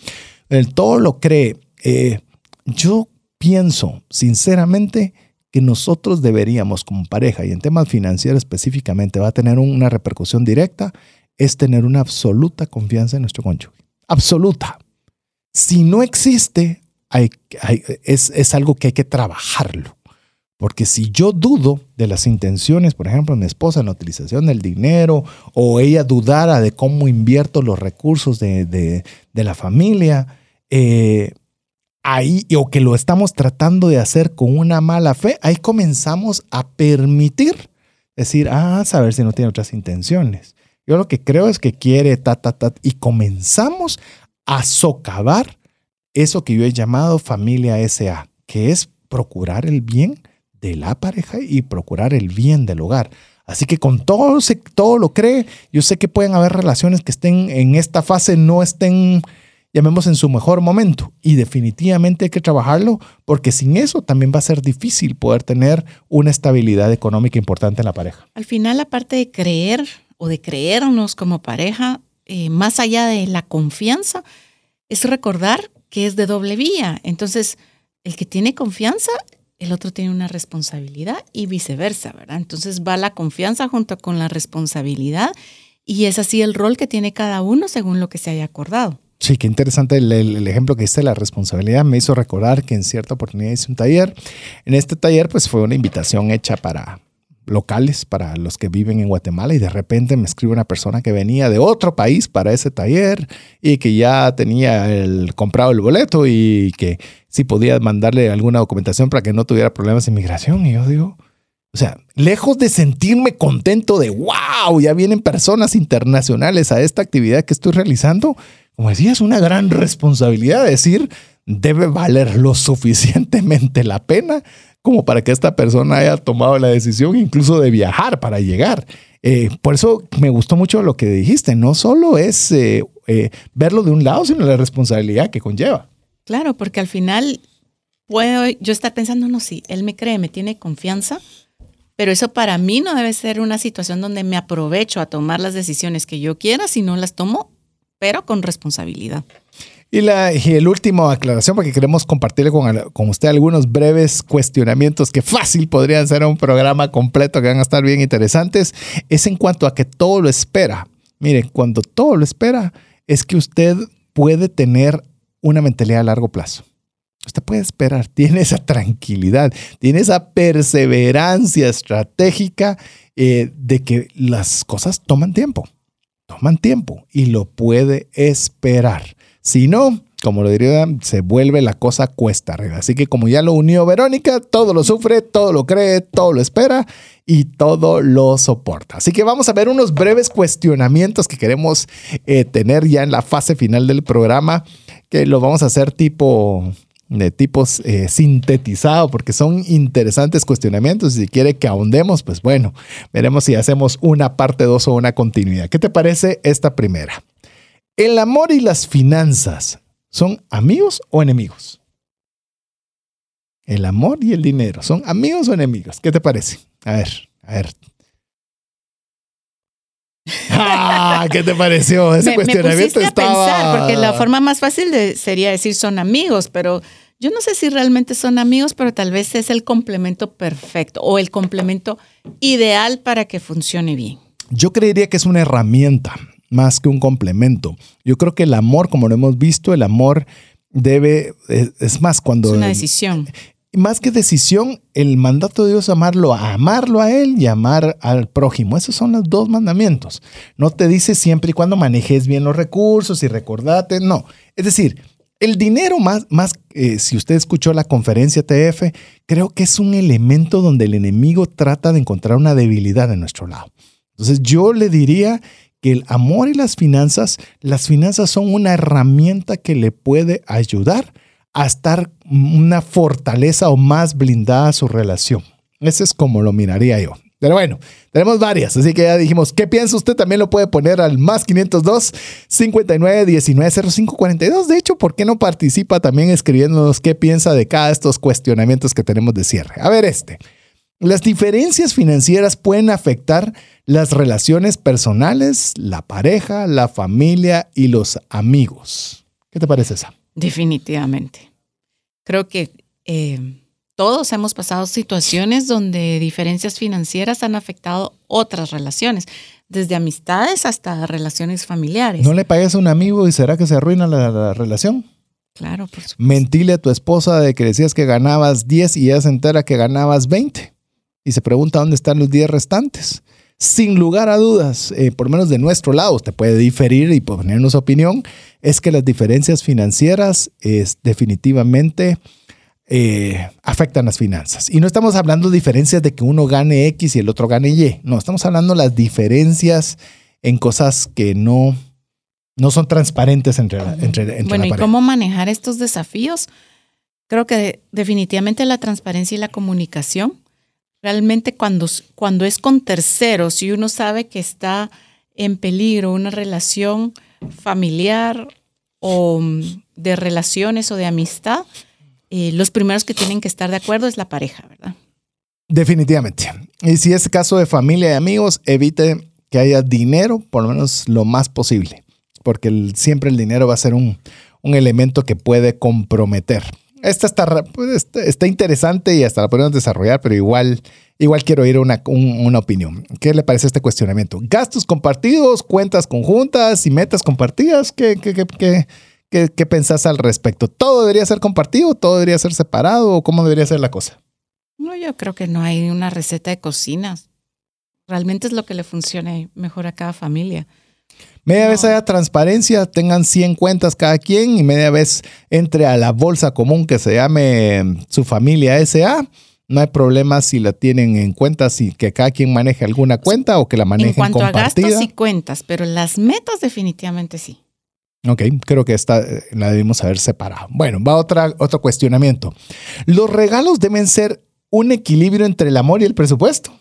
El todo lo cree. Eh, yo pienso sinceramente que nosotros deberíamos como pareja y en temas financieros específicamente va a tener una repercusión directa es tener una absoluta confianza en nuestro cónyuge. Absoluta. Si no existe, es, es algo que hay que trabajarlo. Porque si yo dudo de las intenciones, por ejemplo, de mi esposa en la utilización del dinero, o ella dudara de cómo invierto los recursos de, de, de la familia, eh, ahí, o que lo estamos tratando de hacer con una mala fe, ahí comenzamos a permitir decir, ah, saber si no tiene otras intenciones. Yo lo que creo es que quiere ta, ta, ta, y comenzamos a socavar eso que yo he llamado familia SA, que es procurar el bien de la pareja y procurar el bien del hogar. Así que con todo, todo lo cree, yo sé que pueden haber relaciones que estén en esta fase, no estén llamemos en su mejor momento. Y definitivamente hay que trabajarlo porque sin eso también va a ser difícil poder tener una estabilidad económica importante en la pareja. Al final, la parte de creer o de creernos como pareja, eh, más allá de la confianza, es recordar que es de doble vía. Entonces, el que tiene confianza, el otro tiene una responsabilidad y viceversa, ¿verdad? Entonces va la confianza junto con la responsabilidad y es así el rol que tiene cada uno según lo que se haya acordado. Sí, qué interesante el, ejemplo que hice la responsabilidad. Me hizo recordar que en cierta oportunidad hice un taller. En este taller, pues fue una invitación hecha para locales, para los que viven en Guatemala, y de repente me escribe una persona que venía de otro país para ese taller y que ya tenía el, comprado el boleto y que si podía mandarle alguna documentación para que no tuviera problemas de inmigración. Y yo digo, o sea, lejos de sentirme contento de, wow, ya vienen personas internacionales a esta actividad que estoy realizando, como decía, es una gran responsabilidad decir, debe valer lo suficientemente la pena como para que esta persona haya tomado la decisión incluso de viajar para llegar. Eh, por eso me gustó mucho lo que dijiste, no solo es eh, eh, verlo de un lado, sino la responsabilidad que conlleva. Claro, porque al final puedo yo estar pensando, no, sí, él me cree, me tiene confianza, pero eso para mí no debe ser una situación donde me aprovecho a tomar las decisiones que yo quiera, si no las tomo pero con responsabilidad. Y, la, y el último aclaración, porque queremos compartirle con, con, usted algunos breves cuestionamientos que fácil podrían ser un programa completo que van a estar bien interesantes, es en cuanto a que todo lo espera. Mire, cuando todo lo espera, es que usted puede tener una mentalidad a largo plazo. Usted puede esperar, tiene esa tranquilidad, tiene esa perseverancia estratégica eh, de que las cosas toman tiempo toman tiempo y lo puede esperar. Si no, como lo diría, se vuelve la cosa cuesta arriba. Así que como ya lo unió Verónica, todo lo sufre, todo lo cree, todo lo espera y todo lo soporta. Así que vamos a ver unos breves cuestionamientos que queremos eh, tener ya en la fase final del programa, que lo vamos a hacer tipo de tipos eh, sintetizado porque son interesantes cuestionamientos. Si quiere que ahondemos, pues bueno, veremos si hacemos una parte dos o una continuidad. ¿Qué te parece esta primera? ¿El amor y las finanzas son amigos o enemigos? El amor y el dinero, ¿son amigos o enemigos? ¿Qué te parece? A ver, a ver. Ah, ¿Qué te pareció? Ese me, cuestionamiento me estaba... a pensar, porque la forma más fácil de, sería decir son amigos, pero yo no sé si realmente son amigos, pero tal vez es el complemento perfecto o el complemento ideal para que funcione bien. Yo creería que es una herramienta más que un complemento. Yo creo que el amor, como lo hemos visto, el amor debe, es, más cuando... Es una decisión. Más que decisión, el mandato de Dios es amarlo, amarlo a Él y amar al prójimo. Esos son los dos mandamientos. No te dice siempre y cuando manejes bien los recursos y recordate, no. Es decir, el dinero más, más eh, si usted escuchó la conferencia TF, creo que es un elemento donde el enemigo trata de encontrar una debilidad en nuestro lado. Entonces yo le diría que el amor y las finanzas, las finanzas son una herramienta que le puede ayudar a estar una fortaleza o más blindada su relación. Ese es como lo miraría yo. Pero bueno, tenemos varias, así que ya dijimos, ¿qué piensa usted? También lo puede poner al más 502 59 19 05 42. De hecho, ¿por qué no participa también escribiéndonos qué piensa de cada de estos cuestionamientos que tenemos de cierre? A ver, este. Las diferencias financieras pueden afectar las relaciones personales, la pareja, la familia y los amigos. ¿Qué te parece esa? Definitivamente. Creo que eh, todos hemos pasado situaciones donde diferencias financieras han afectado otras relaciones, desde amistades hasta relaciones familiares. ¿No le pagues a un amigo y será que se arruina la, la relación? Claro, por supuesto. Mentile a tu esposa de que decías que ganabas 10 y ella se entera que ganabas 20 y se pregunta dónde están los 10 restantes sin lugar a dudas, eh, por lo menos de nuestro lado, usted puede diferir y ponernos opinión, es que las diferencias financieras es definitivamente eh, afectan las finanzas. Y no estamos hablando de diferencias de que uno gane X y el otro gane Y. No, estamos hablando de las diferencias en cosas que no, no son transparentes entre, entre, Bueno, ¿y cómo manejar estos desafíos? Creo que definitivamente la transparencia y la comunicación Realmente cuando, cuando es con terceros, si uno sabe que está en peligro una relación familiar o mm, de relaciones o de amistad, eh, los primeros que tienen que estar de acuerdo es la pareja, ¿verdad? Definitivamente. Y si es caso de familia y amigos, evite que haya dinero, por lo menos lo más posible, porque siempre el dinero va a ser un, un elemento que puede comprometer esta está, pues, está, interesante y hasta la podemos desarrollar, pero igual, igual quiero oír una, una opinión. ¿Qué le parece este cuestionamiento? ¿Gastos compartidos, cuentas conjuntas y metas compartidas? ¿Qué, qué, qué, qué, qué pensás al respecto? ¿Todo debería ser compartido? ¿Todo debería ser separado? ¿O cómo debería ser la cosa? No, yo creo que no hay una receta de cocina. Realmente es lo que le funcione mejor a cada familia. Media vez haya transparencia, tengan 100 cuentas cada quien y media vez entre a la bolsa común que se llame su familia SA. No hay problema si la tienen en cuentas y que cada quien maneje alguna cuenta o que la manejen compartida. En cuanto a gastos y cuentas, pero las metas definitivamente sí. Ok, creo que esta eh, la debemos haber separado. Bueno, va otra, otro cuestionamiento. ¿Los regalos deben ser un equilibrio entre el amor y el presupuesto?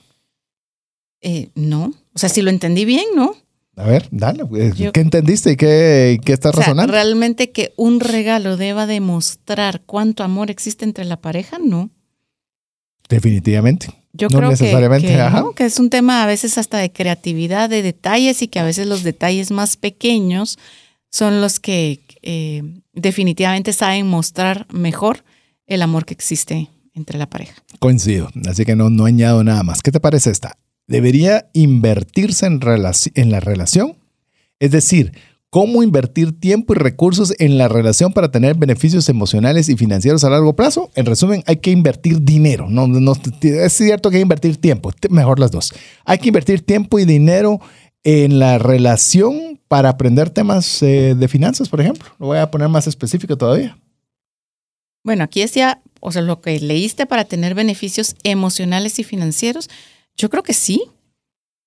Eh, no, o sea, si lo entendí bien, ¿no? A ver, dale. Pues, ¿Qué entendiste y qué, qué estás razonando? realmente que un regalo deba demostrar cuánto amor existe entre la pareja, no. Definitivamente. Yo creo necesariamente, que, que, es un tema a veces hasta de creatividad, de detalles y que a veces los detalles más pequeños son los que eh, definitivamente saben mostrar mejor el amor que existe entre la pareja. Coincido, así que no, no añado nada más. ¿Qué te parece esta? Debería invertirse en, la relación. Es decir, cómo invertir tiempo y recursos en la relación para tener beneficios emocionales y financieros a largo plazo. En resumen, hay que invertir dinero. No, es cierto que hay que invertir tiempo, mejor las dos. Hay que invertir tiempo y dinero en la relación para aprender temas eh, de finanzas, por ejemplo. Lo voy a poner más específico todavía. Bueno, aquí decía, o sea, lo que leíste para tener beneficios emocionales y financieros, yo creo que sí,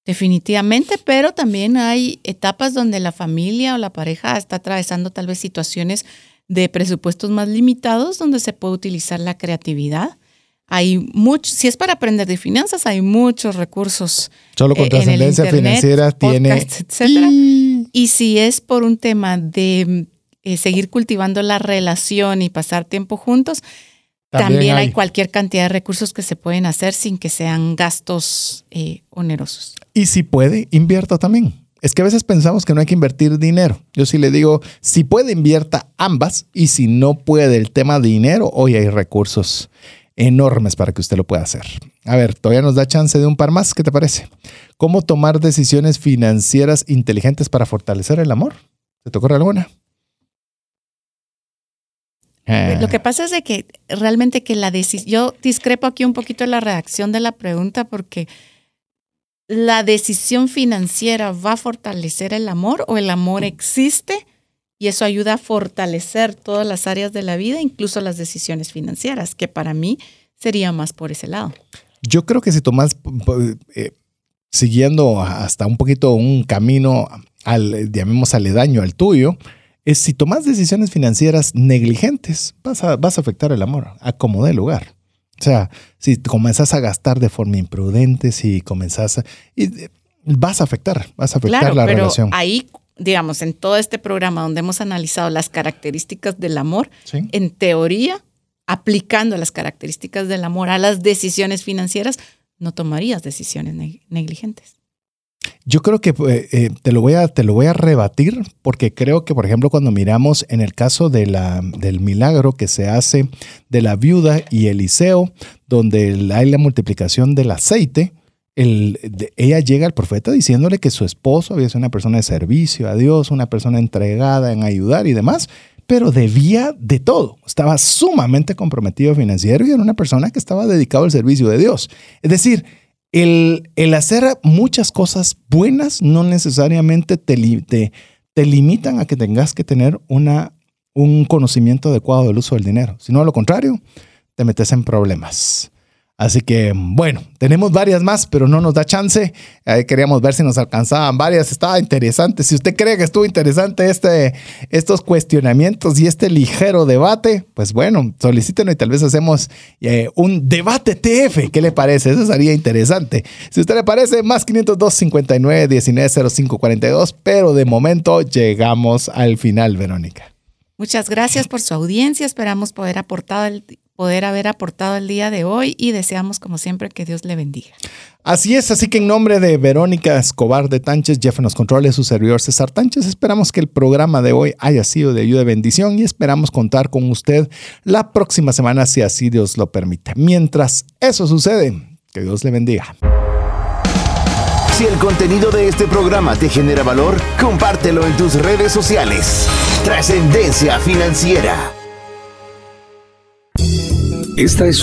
definitivamente, pero también hay etapas donde la familia o la pareja está atravesando tal vez situaciones de presupuestos más limitados donde se puede utilizar la creatividad. Hay mucho, si es para aprender de finanzas, hay muchos recursos. Solo con eh, trascendencia financiera tiene. Y si es por un tema de eh, seguir cultivando la relación y pasar tiempo juntos, También también, hay. hay. cualquier cantidad de recursos que se pueden hacer sin que sean gastos eh, onerosos. Y si puede, invierta también. Es que a veces pensamos que no hay que invertir dinero. Yo sí le digo, si puede, invierta ambas. Y si no puede el tema de dinero, hoy hay recursos enormes para que usted lo pueda hacer. A ver, todavía nos da chance de un par más. ¿Qué te parece? ¿Cómo tomar decisiones financieras inteligentes para fortalecer el amor? ¿Te te ocurre alguna? Eh, Lo que pasa es de que realmente que la decisión, yo discrepo aquí un poquito de la redacción de la pregunta porque la decisión financiera va a fortalecer el amor o el amor existe y eso ayuda a fortalecer todas las áreas de la vida, incluso las decisiones financieras, que para mí sería más por ese lado. Yo creo que si tomas, eh, siguiendo hasta un poquito un camino, al, llamemos aledaño al tuyo, es si tomas decisiones financieras negligentes, vas a, vas a afectar el amor a como dé lugar. O sea, si comenzás a gastar de forma imprudente, si comenzás a... Y, eh, vas a afectar, vas a afectar Claro, la pero relación. ahí, digamos, en todo este programa donde hemos analizado las características del amor, ¿Sí? en teoría, aplicando las características del amor a las decisiones financieras, no tomarías decisiones neg- negligentes. Yo creo que eh, eh, te, lo voy a, te lo voy a rebatir porque creo que, por ejemplo, cuando miramos en el caso de del milagro que se hace de la viuda y Eliseo, donde hay la multiplicación del aceite, el- ella llega al profeta diciéndole que su esposo había sido una persona de servicio a Dios, una persona entregada en ayudar y demás, pero debía de todo. Estaba sumamente comprometido financiero y era una persona que estaba dedicado al servicio de Dios. Es decir, el, hacer muchas cosas buenas no necesariamente te, te, te limitan a que tengas que tener una, un conocimiento adecuado del uso del dinero, sino a lo contrario, te metes en problemas. Así que, bueno, tenemos varias más, pero no nos da chance. Queríamos ver si nos alcanzaban varias. Estaba interesante. Si usted cree que estuvo interesante este, estos cuestionamientos y este ligero debate, pues bueno, solicítenos y tal vez hacemos eh, un debate TF. ¿Qué le parece? Eso sería interesante. Si a usted le parece, más 502 59 19 05 42. Pero de momento llegamos al final, Verónica. Muchas gracias por su audiencia. Esperamos poder, aportado el- poder haber aportado el día de hoy y deseamos, como siempre, que Dios le bendiga. Así es, así que en nombre de Verónica Escobar de Tánchez, Jeff en los controles, su servidor César Tánchez, esperamos que el programa de hoy haya sido de ayuda y bendición y esperamos contar con usted la próxima semana si así Dios lo permite. Mientras eso sucede, que Dios le bendiga. Si el contenido de este programa te genera valor, compártelo en tus redes sociales. Trascendencia financiera. Esta es